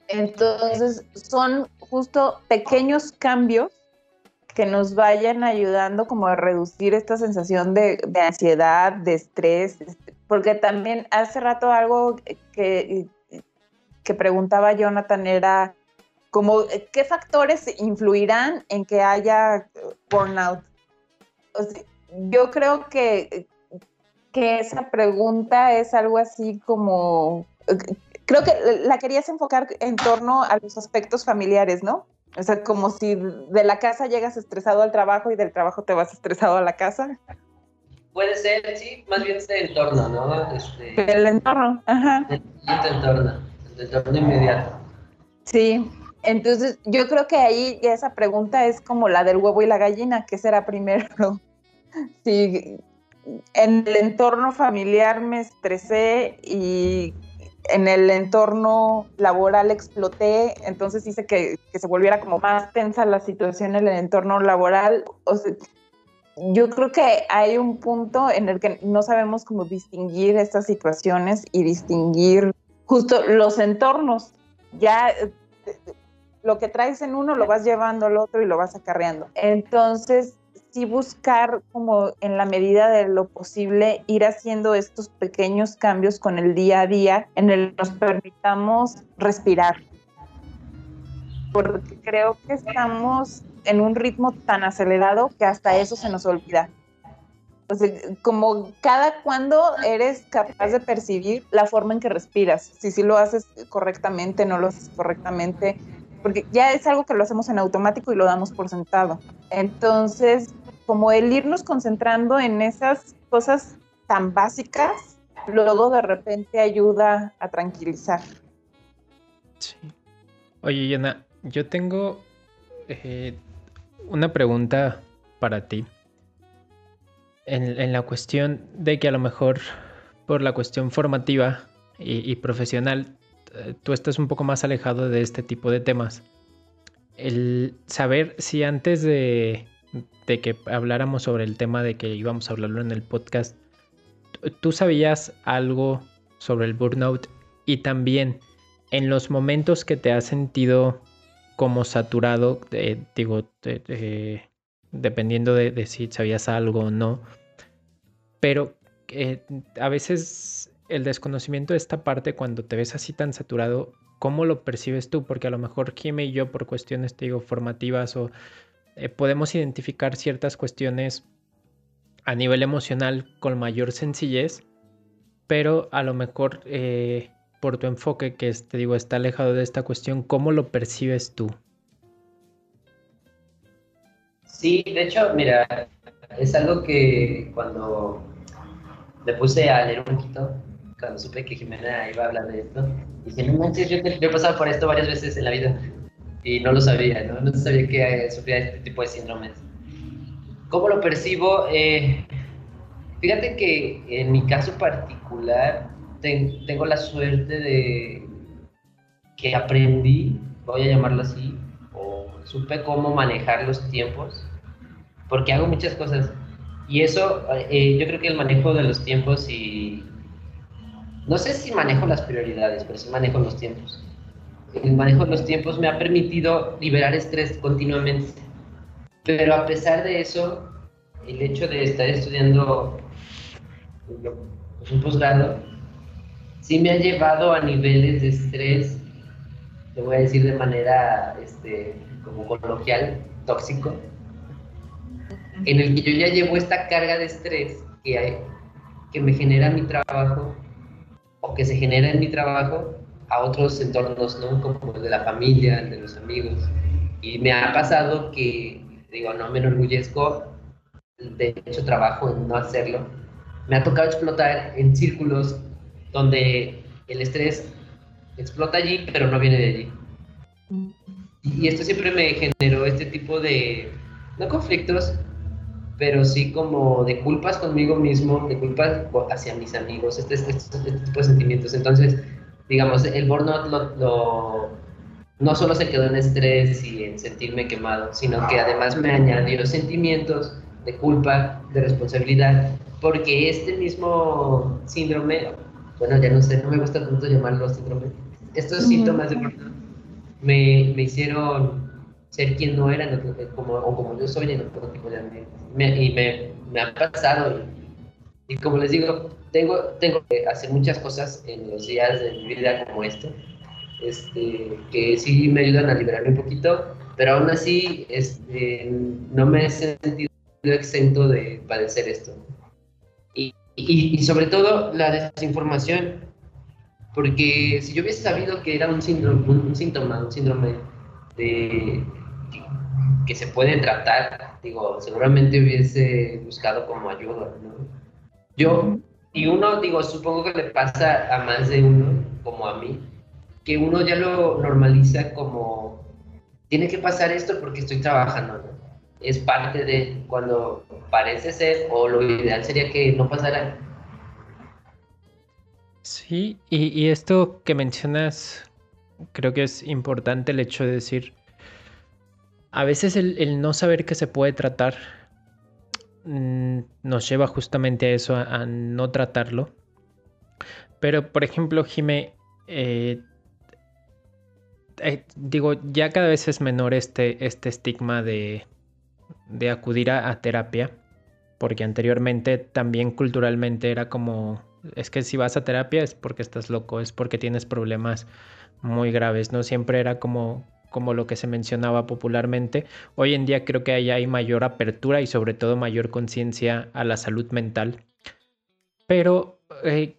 Entonces, son justo pequeños cambios que nos vayan ayudando como a reducir esta sensación de, ansiedad, de estrés, porque también hace rato algo que, que preguntaba Jonathan era como qué factores influirán en que haya burnout. Yo creo que, que esa pregunta es algo así como, creo que la querías enfocar en torno a los aspectos familiares, ¿no? O sea, como si de la casa llegas estresado al trabajo y del trabajo te vas estresado a la casa. Puede ser, sí, más bien el entorno, ¿no? Este, el entorno, ajá. El, entorno, el entorno inmediato. Sí, entonces, yo creo que ahí esa pregunta es como la del huevo y la gallina, ¿qué será primero? Si en el entorno familiar me estresé y en el entorno laboral exploté, entonces hice que, se volviera como más tensa la situación en el entorno laboral. yo creo que hay un punto en el que no sabemos cómo distinguir estas situaciones y distinguir justo los entornos. Ya lo que traes en uno lo vas llevando al otro y lo vas acarreando. Entonces, sí buscar como en la medida de lo posible ir haciendo estos pequeños cambios con el día a día en el que nos permitamos respirar. Porque creo que estamos en un ritmo tan acelerado que hasta eso se nos olvida. O sea, como cada cuando eres capaz de percibir la forma en que respiras, si sí lo haces correctamente, no lo haces correctamente, porque ya es algo que lo hacemos en automático y lo damos por sentado. Entonces, como el irnos concentrando en esas cosas tan básicas, luego de repente ayuda a tranquilizar. Sí. Oye, Yana, yo tengo eh, una pregunta para ti. En, la cuestión de que a lo mejor por la cuestión formativa y profesional eh, tú estás un poco más alejado de este tipo de temas. El saber si antes de, que habláramos sobre el tema de que íbamos a hablarlo en el podcast, tú sabías algo sobre el burnout y también en los momentos que te has sentido como saturado, eh, digo, dependiendo de, si sabías algo o no, pero eh, a veces el desconocimiento de esta parte cuando te ves así tan saturado, ¿cómo lo percibes tú? Porque a lo mejor Jimmy y yo por cuestiones, digo, formativas o eh, podemos identificar ciertas cuestiones a nivel emocional con mayor sencillez, pero a lo mejor eh, por tu enfoque que te digo está alejado de esta cuestión, ¿cómo lo percibes tú? Sí, de hecho, mira, es algo que cuando me puse a leer un poquito, cuando supe que Jimena iba a hablar de esto, dije, no manches, yo, he pasado por esto varias veces en la vida y no lo sabía, no, no sabía que sufría este tipo de síndromes. ¿Cómo lo percibo? Eh, fíjate que en mi caso particular tengo la suerte de que aprendí, voy a llamarlo así, o supe cómo manejar los tiempos, porque hago muchas cosas. Y eso, eh, yo creo que el manejo de los tiempos y no sé si manejo las prioridades, pero sí manejo los tiempos. El manejo de los tiempos me ha permitido liberar estrés continuamente. Pero a pesar de eso, el hecho de estar estudiando pues, un posgrado, sí me ha llevado a niveles de estrés, te voy a decir de manera este, como coloquial, tóxico, en el que yo ya llevo esta carga de estrés que, hay, que me genera mi trabajo o que se genera en mi trabajo a otros entornos, ¿no? Como el de la familia, el de los amigos. Y me ha pasado que, digo, no me enorgullezco, de hecho trabajo en no hacerlo. Me ha tocado explotar en círculos donde el estrés explota allí, pero no viene de allí. Y esto siempre me generó este tipo de, no conflictos, pero sí como de culpas conmigo mismo, de culpas hacia mis amigos, este, este, este, tipo de sentimientos. Entonces, digamos, el burnout lo, no solo se quedó en estrés y en sentirme quemado, sino que además me añadió sentimientos de culpa, de responsabilidad, porque este mismo síndrome, bueno, ya no sé, no me gusta tanto llamarlo síndrome, estos síntomas de burnout me, me hicieron ser quien no era como, o como yo soy en otro tipo de ambientes. y me, me ha pasado. Y, como les digo, tengo, tengo que hacer muchas cosas en los días de mi vida como esto, este, que sí me ayudan a liberarme un poquito, pero aún así este, no me he sentido exento de padecer esto. Y, y, sobre todo la desinformación, porque si yo hubiese sabido que era un síndrome, un síntoma, un síndrome de, que se puede tratar, digo, seguramente hubiese buscado como ayuda, ¿no? Yo, y uno, digo, supongo que le pasa a más de uno, como a mí, que uno ya lo normaliza como, tiene que pasar esto porque estoy trabajando, ¿no? Es parte de cuando parece ser, o lo ideal sería que no pasara. Sí, y, y esto que mencionas, creo que es importante el hecho de decir, a veces el, no saber que se puede tratar mm, nos lleva justamente a eso, a, no tratarlo. Pero, por ejemplo, Jime, eh, eh, digo, ya cada vez es menor este, este estigma de, de acudir a, terapia, porque anteriormente también culturalmente era como, es que si vas a terapia es porque estás loco, es porque tienes problemas muy graves, ¿no? Siempre era como, como lo que se mencionaba popularmente. Hoy en día creo que hay mayor apertura y sobre todo mayor conciencia a la salud mental. Pero, eh,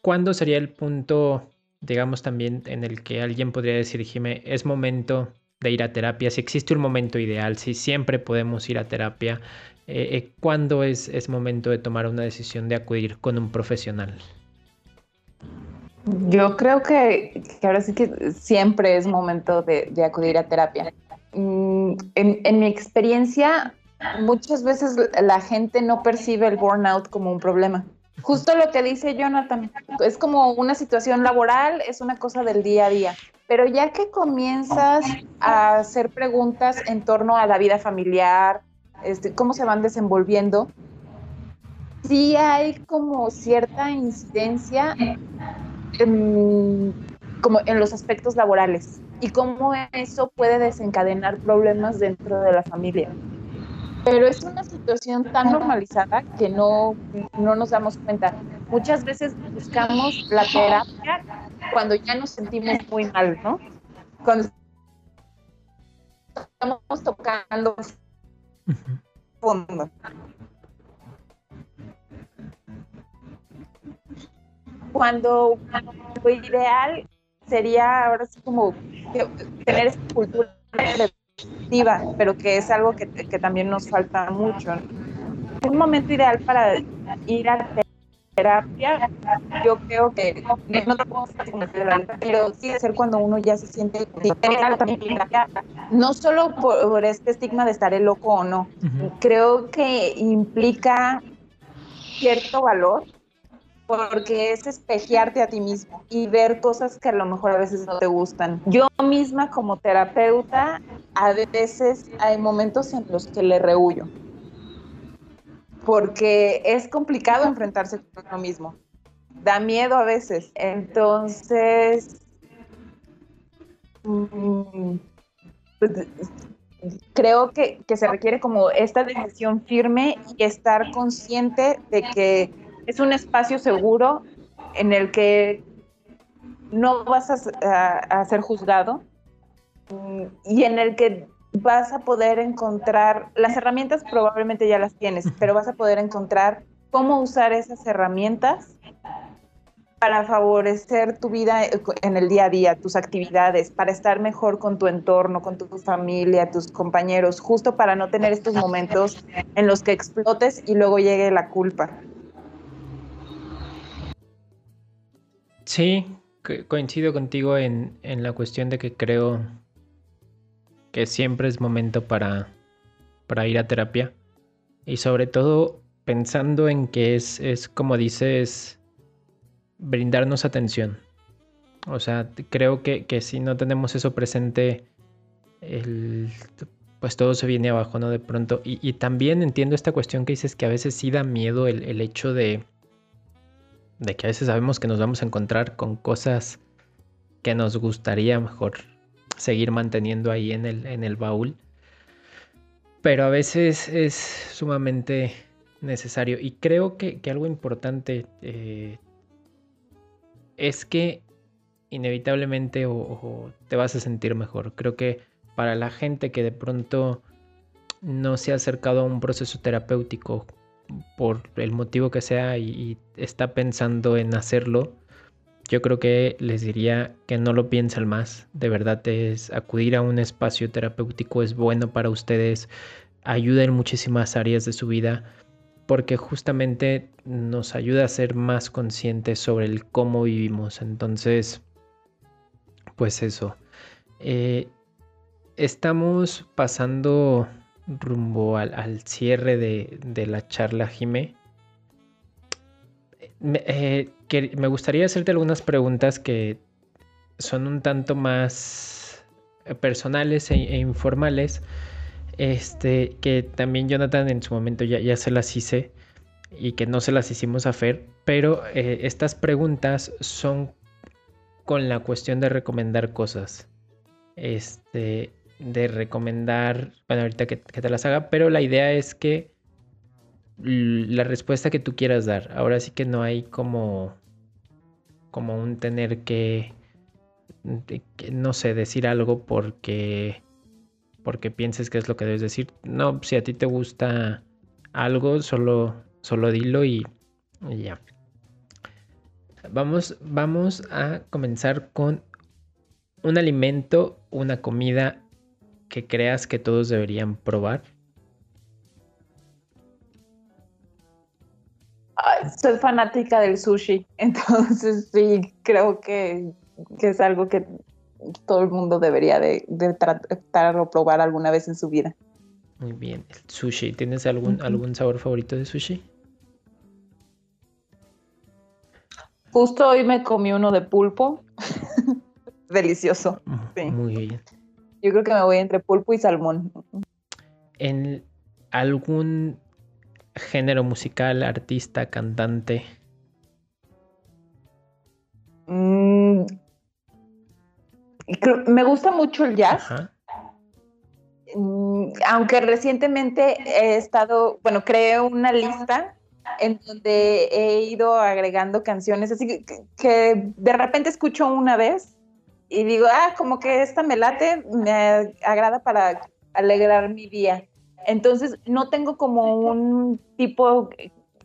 ¿cuándo sería el punto, digamos, también en el que alguien podría decir, Jime, es momento de ir a terapia? Si existe un momento ideal, si siempre podemos ir a terapia, eh, eh, ¿cuándo es, es momento de tomar una decisión de acudir con un profesional? Yo creo que, ahora sí que siempre es momento de, acudir a terapia. Mm, en, mi experiencia, muchas veces la gente no percibe el burnout como un problema. Justo lo que dice Jonathan, es como una situación laboral, es una cosa del día a día. Pero ya que comienzas a hacer preguntas en torno a la vida familiar, este, cómo se van desenvolviendo, sí hay como cierta incidencia como en los aspectos laborales y cómo eso puede desencadenar problemas dentro de la familia. Pero es una situación tan normalizada que no, no nos damos cuenta. Muchas veces buscamos la terapia cuando ya nos sentimos muy mal, ¿no? Cuando estamos tocando fondo. Cuando lo ideal sería ahora sí como tener esta cultura preventiva, pero que es algo que, también nos falta mucho. Un momento ideal para ir a terapia, yo creo que no, te puedo pero sí ser cuando uno ya se siente no solo por, este estigma de estar loco o no, creo que implica cierto valor porque es espejearte a ti mismo y ver cosas que a lo mejor a veces no te gustan. Yo misma como terapeuta, a veces hay momentos en los que le rehuyo, porque es complicado enfrentarse con uno mismo. Da miedo a veces. Entonces, mm, pues, creo que, que, se requiere como esta decisión firme y estar consciente de que es un espacio seguro en el que no vas a, a ser juzgado mm, y en el que vas a poder encontrar, las herramientas probablemente ya las tienes, pero vas a poder encontrar cómo usar esas herramientas para favorecer tu vida en el día a día, tus actividades, para estar mejor con tu entorno, con tu familia, tus compañeros, justo para no tener estos momentos en los que explotes y luego llegue la culpa. Sí, coincido contigo en, en la cuestión de que creo que siempre es momento para, para ir a terapia. Y sobre todo pensando en que es, es como dices, brindarnos atención. O sea, creo que, si no tenemos eso presente, pues todo se viene abajo, ¿no? De pronto. Y, también entiendo esta cuestión que dices que a veces sí da miedo el, el, hecho de, de que a veces sabemos que nos vamos a encontrar con cosas que nos gustaría mejor seguir manteniendo ahí en el, en el baúl. Pero a veces es sumamente necesario. Y creo que, algo importante eh, es que inevitablemente o, te vas a sentir mejor. Creo que para la gente que de pronto no se ha acercado a un proceso terapéutico por el motivo que sea y está pensando en hacerlo, yo creo que les diría que no lo piensen más. De verdad es acudir a un espacio terapéutico es bueno para ustedes, ayuda en muchísimas áreas de su vida porque justamente nos ayuda a ser más conscientes sobre el cómo vivimos. Entonces, pues eso. Eh, estamos pasando rumbo al, cierre de, la charla, Jime. Eh, me gustaría hacerte algunas preguntas que son un tanto más personales e, e, informales. Este, que también Jonathan en su momento ya, ya, se las hice y que no se las hicimos a Fer, pero eh, estas preguntas son con la cuestión de recomendar cosas. Este, de recomendar, bueno, ahorita que te las haga, pero la idea es que la respuesta que tú quieras dar. Ahora sí que no hay como como un tener que, no sé, decir algo porque, porque pienses que es lo que debes decir. No, si a ti te gusta algo, solo, solo dilo y, ya. Vamos, vamos a comenzar con un alimento, una comida que creas que todos deberían probar. soy fanática del sushi, entonces sí, creo que, es algo que todo el mundo debería de, tratar o probar alguna vez en su vida. Muy bien, el sushi, ¿tienes algún, algún sabor favorito de sushi? Justo hoy me comí uno de pulpo. Delicioso. Muy bien. Yo creo que me voy entre pulpo y salmón. ¿En algún género musical, artista, cantante? Mm, me gusta mucho el jazz. Mm, aunque recientemente he estado, bueno, creé una lista en donde he ido agregando canciones, así que, de repente escucho una vez y digo, ah, como que esta me late, me agrada para alegrar mi día. Entonces, no tengo como un tipo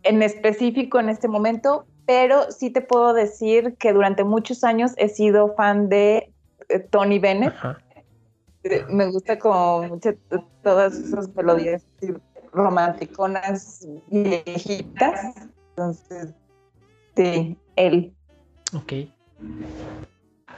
en específico en este momento, pero sí te puedo decir que durante muchos años he sido fan de eh, Tony Bennett. Eh, me gusta como mucho todas esas melodías romanticonas viejitas. Entonces, sí, él. Ok.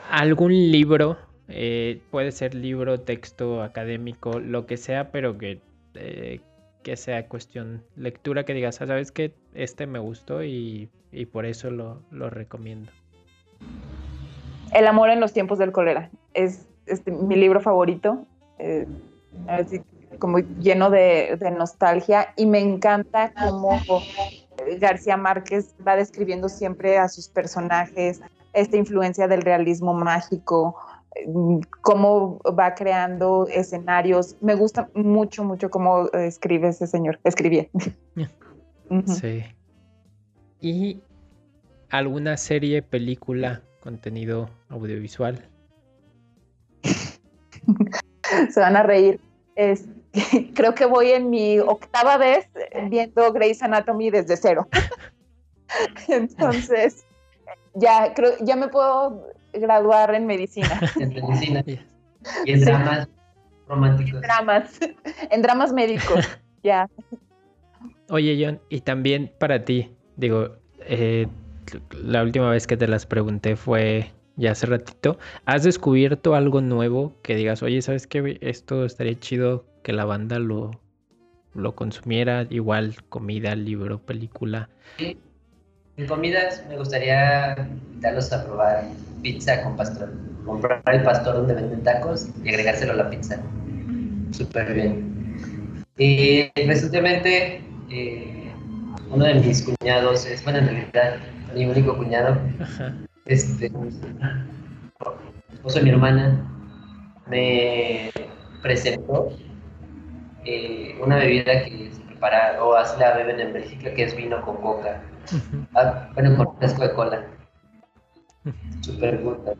¿Algún libro? Eh, puede ser libro, texto, académico, lo que sea, pero que eh, que sea cuestión lectura que digas, ah, sabes que este me gustó y, por eso lo, recomiendo. El amor en los tiempos del cólera es este, mi libro favorito, eh, como lleno de, nostalgia y me encanta cómo García Márquez va describiendo siempre a sus personajes, esta influencia del realismo mágico, mm, cómo va creando escenarios. Me gusta mucho, mucho cómo escribe ese señor. Escribía. Sí. ¿Y alguna serie, película, contenido audiovisual? Se van a reír. creo que voy en mi octava vez viendo Grey's Anatomy desde cero. Entonces, ya creo, ya me puedo graduar en medicina. En medicina. Y en dramas románticos. En dramas, en dramas médicos, ya. Oye, John, y también para ti, digo, eh, la última vez que te las pregunté fue ya hace ratito. ¿Has descubierto algo nuevo que digas, oye, ¿sabes qué? Esto estaría chido que la banda lo, lo consumiera? Igual comida, libro, película. Sí. En comidas me gustaría invitarlos a probar pizza con pastor. Comprar el pastor donde venden tacos y agregárselo a la pizza. Súper bien. Y recientemente eh, uno de mis cuñados es, bueno, en realidad mi único cuñado, este, esposo de mi hermana, me presentó eh, una bebida que prepara o así la beben en Bélgica, que es vino con coca. Ah, bueno, con fresco de cola. Súper gusta.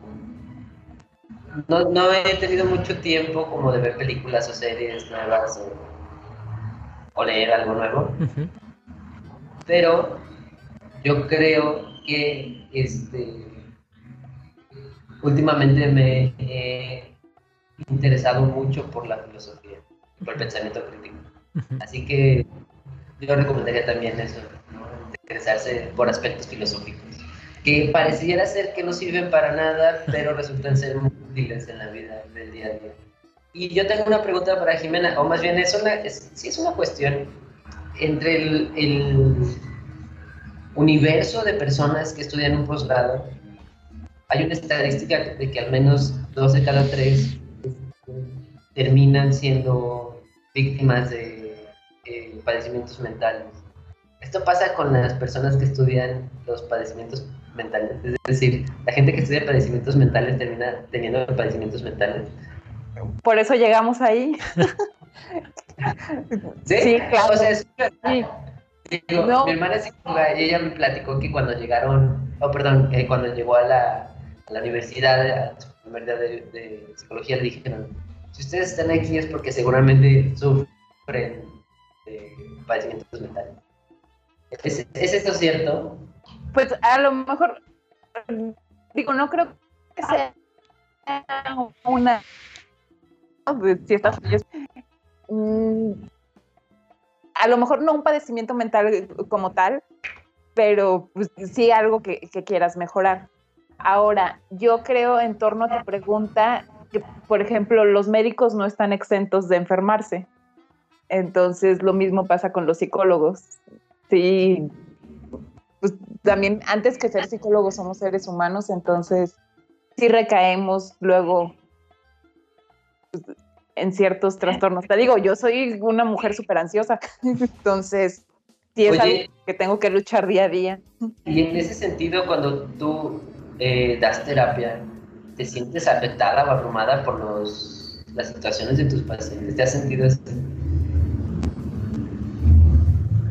No, no he tenido mucho tiempo como de ver películas o series nuevas o, leer algo nuevo. Pero yo creo que este últimamente me he interesado mucho por la filosofía, por el pensamiento crítico. Así que yo recomendaría también eso, interesarse por aspectos filosóficos, que pareciera ser que no sirven para nada, pero resultan ser muy útiles en la vida del día a día. Y yo tengo una pregunta para Jimena, o más bien es una, es, sí es una cuestión entre el, el universo de personas que estudian un posgrado, hay una estadística de que al menos dos de cada tres terminan siendo víctimas de padecimientos mentales. Esto pasa con las personas que estudian los padecimientos mentales, es decir, la gente que estudia padecimientos mentales termina teniendo padecimientos mentales. Por eso llegamos ahí. ¿Sí? claro. Mi hermana es psicóloga y ella me platicó que cuando llegaron, oh perdón, eh, cuando llegó a la, a la universidad, a su primer día de, de, psicología, le dijeron, si ustedes están aquí es porque seguramente sufren de padecimientos mentales. ¿Es, ¿Es esto cierto? Pues a lo mejor, digo, no creo que sea una... Si estás a lo mejor no un padecimiento mental como tal, pero pues, sí algo que, quieras mejorar. Ahora, yo creo en torno a tu pregunta que, por ejemplo, los médicos no están exentos de enfermarse. Entonces, lo mismo pasa con los psicólogos. Sí, pues también antes que ser psicólogos somos seres humanos, entonces sí recaemos luego pues, en ciertos trastornos. Te digo, yo soy una mujer súper ansiosa, entonces sí es algo que tengo que luchar día a día. Y en ese sentido, cuando tú eh, das terapia, ¿te sientes afectada o abrumada por los, las situaciones de tus pacientes? ¿Te has sentido así?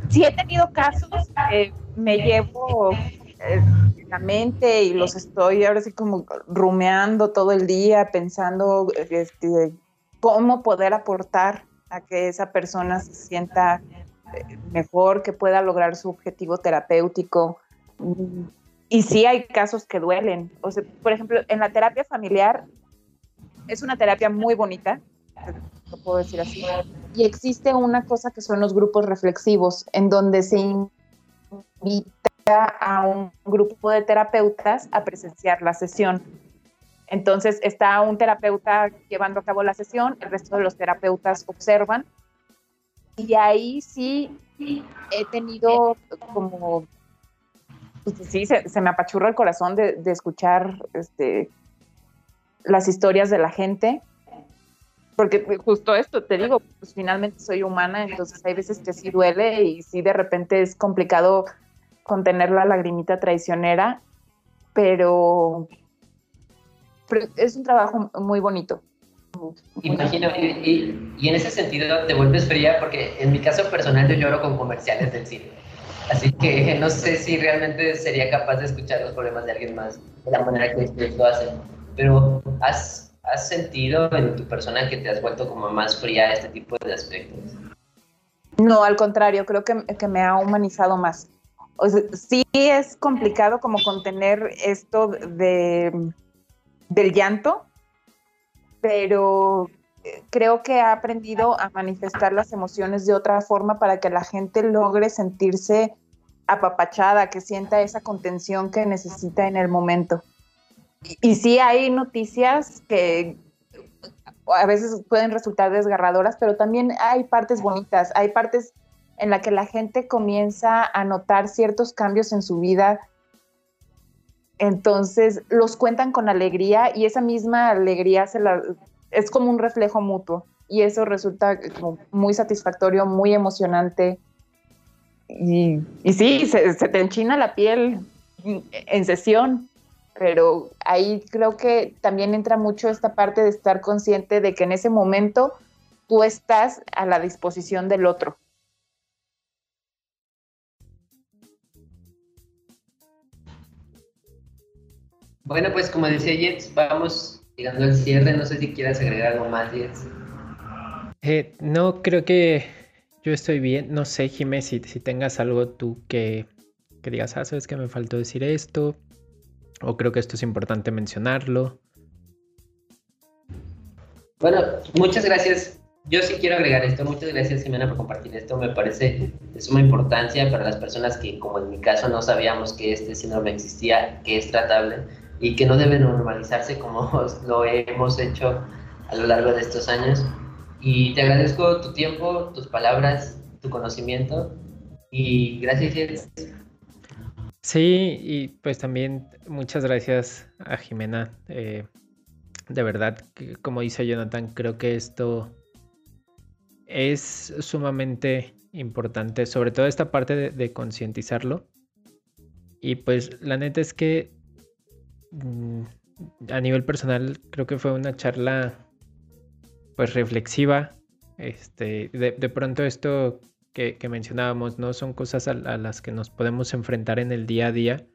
Sí, he tenido casos que me llevo eh, la mente y los estoy ahora sí como rumeando todo el día, pensando este, cómo poder aportar a que esa persona se sienta eh, mejor, que pueda lograr su objetivo terapéutico. Y sí hay casos que duelen. O sea, por ejemplo, en la terapia familiar es una terapia muy bonita, Y existe una cosa que son los grupos reflexivos, en donde se invita a un grupo de terapeutas a presenciar la sesión. Entonces está un terapeuta llevando a cabo la sesión, el resto de los terapeutas observan. Y ahí sí he tenido como, pues sí, se, me apachurra el corazón de, escuchar este, las historias de la gente, porque justo esto, te digo, pues finalmente soy humana, entonces hay veces que sí duele y sí de repente es complicado contener la lagrimita traicionera, pero es un trabajo muy bonito. Imagino, y, y, en ese sentido te vuelves fría porque en mi caso personal yo lloro con comerciales del cine. Así que no sé si realmente sería capaz de escuchar los problemas de alguien más de la manera que ustedes lo hacen. Pero ¿has, ¿has sentido en tu persona que te has vuelto como más fría a este tipo de aspectos? No, al contrario, creo que, que me ha humanizado más. O sea, sí es complicado como contener esto de, del llanto, pero eh, creo que ha aprendido a manifestar las emociones de otra forma para que la gente logre sentirse apapachada, que sienta esa contención que necesita en el momento. Y, sí hay noticias que a veces pueden resultar desgarradoras, pero también hay partes bonitas, hay partes en las que la gente comienza a notar ciertos cambios en su vida. Entonces los cuentan con alegría y esa misma alegría es como un reflejo mutuo y eso resulta muy satisfactorio, muy emocionante. Y, y sí, se, se, te enchina la piel en sesión, pero ahí creo que también entra mucho esta parte de estar consciente de que en ese momento tú estás a la disposición del otro. Bueno, pues como decía Jets, vamos llegando al cierre. No sé si quieras agregar algo más, Jets. Eh, no, creo que yo estoy bien. No sé, Jiménez, si, si tengas algo tú que, que digas, ah, sabes que me faltó decir esto, o creo que esto es importante mencionarlo. Bueno, muchas gracias. Yo sí quiero agregar esto. Muchas gracias, Jimena, por compartir esto. Me parece de suma importancia para las personas que, como en mi caso, no sabíamos que este síndrome existía, que es tratable y que no debe normalizarse como lo hemos hecho a lo largo de estos años. Y te agradezco tu tiempo, tus palabras, tu conocimiento y gracias. Sí, y pues también muchas gracias a Jimena. Eh, de verdad, como dice Jonathan, creo que esto es sumamente importante, sobre todo esta parte de, de concientizarlo. Y pues la neta es que Mm, a nivel personal creo que fue una charla pues reflexiva. Este, de, pronto esto que, mencionábamos, ¿no? Son cosas a, las que nos podemos enfrentar en el día a día.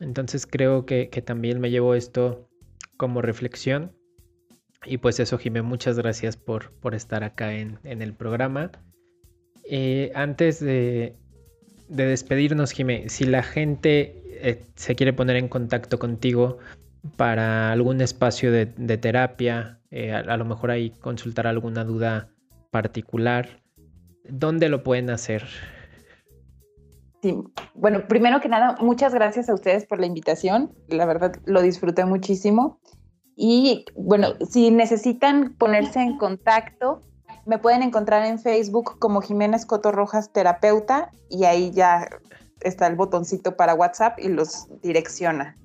Entonces creo que, también me llevo esto como reflexión. Y pues eso, Jimé, muchas gracias por, por estar acá en, el programa. Eh, antes de, de despedirnos, Jimé, si la gente eh, se quiere poner en contacto contigo para algún espacio de, terapia, eh, a, lo mejor ahí consultar alguna duda particular, ¿dónde lo pueden hacer? Sí, bueno, primero que nada, muchas gracias a ustedes por la invitación. La verdad, lo disfruté muchísimo. Y bueno, si necesitan ponerse en contacto, me pueden encontrar en Facebook como Jiménez Coto Rojas Terapeuta y ahí ya está el botoncito para WhatsApp y los direcciona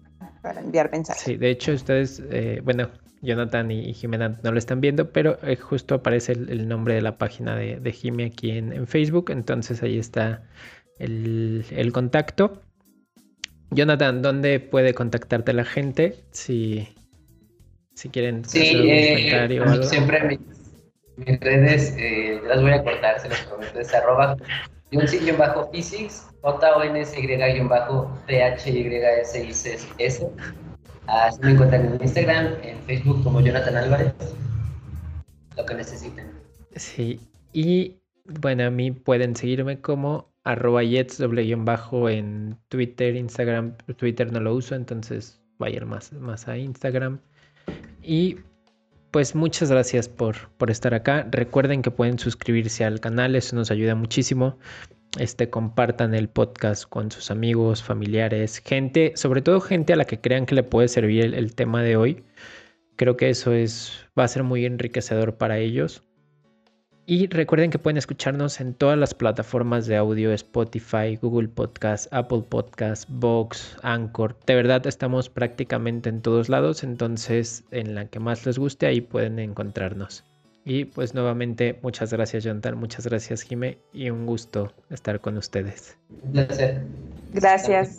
para enviar mensajes. Sí, de hecho ustedes, eh, bueno, Jonathan y Jimena no lo están viendo, pero eh, justo aparece el, nombre de la página de, de aquí en, Facebook, entonces ahí está el, contacto. Jonathan, ¿dónde puede contactarte la gente si, si quieren sí, hacer eh, comentario o algo? Siempre mis, redes, las voy a cortar, se los prometo, es arroba bajo physics J-O-N-S-Y-P-H-Y-S-I-C-S. Así me encuentran en Instagram, en Facebook como Jonathan Álvarez. Lo que necesiten. Sí, y bueno, a mí pueden seguirme como arroba bajo en Twitter, Instagram. Twitter no lo uso, entonces vayan más, más a Instagram. Y pues muchas gracias por, por estar acá. Recuerden que pueden suscribirse al canal, eso nos ayuda muchísimo este, compartan el podcast con sus amigos, familiares, gente, sobre todo gente a la que crean que le puede servir el, tema de hoy. Creo que eso es, va a ser muy enriquecedor para ellos. Y recuerden que pueden escucharnos en todas las plataformas de audio, Spotify, Google Podcast, Apple Podcast, Vox, Anchor. De verdad estamos prácticamente en todos lados, entonces en la que más les guste ahí pueden encontrarnos. Y pues nuevamente muchas gracias Jonathan, muchas gracias Jime y un gusto estar con ustedes. Gracias. Gracias.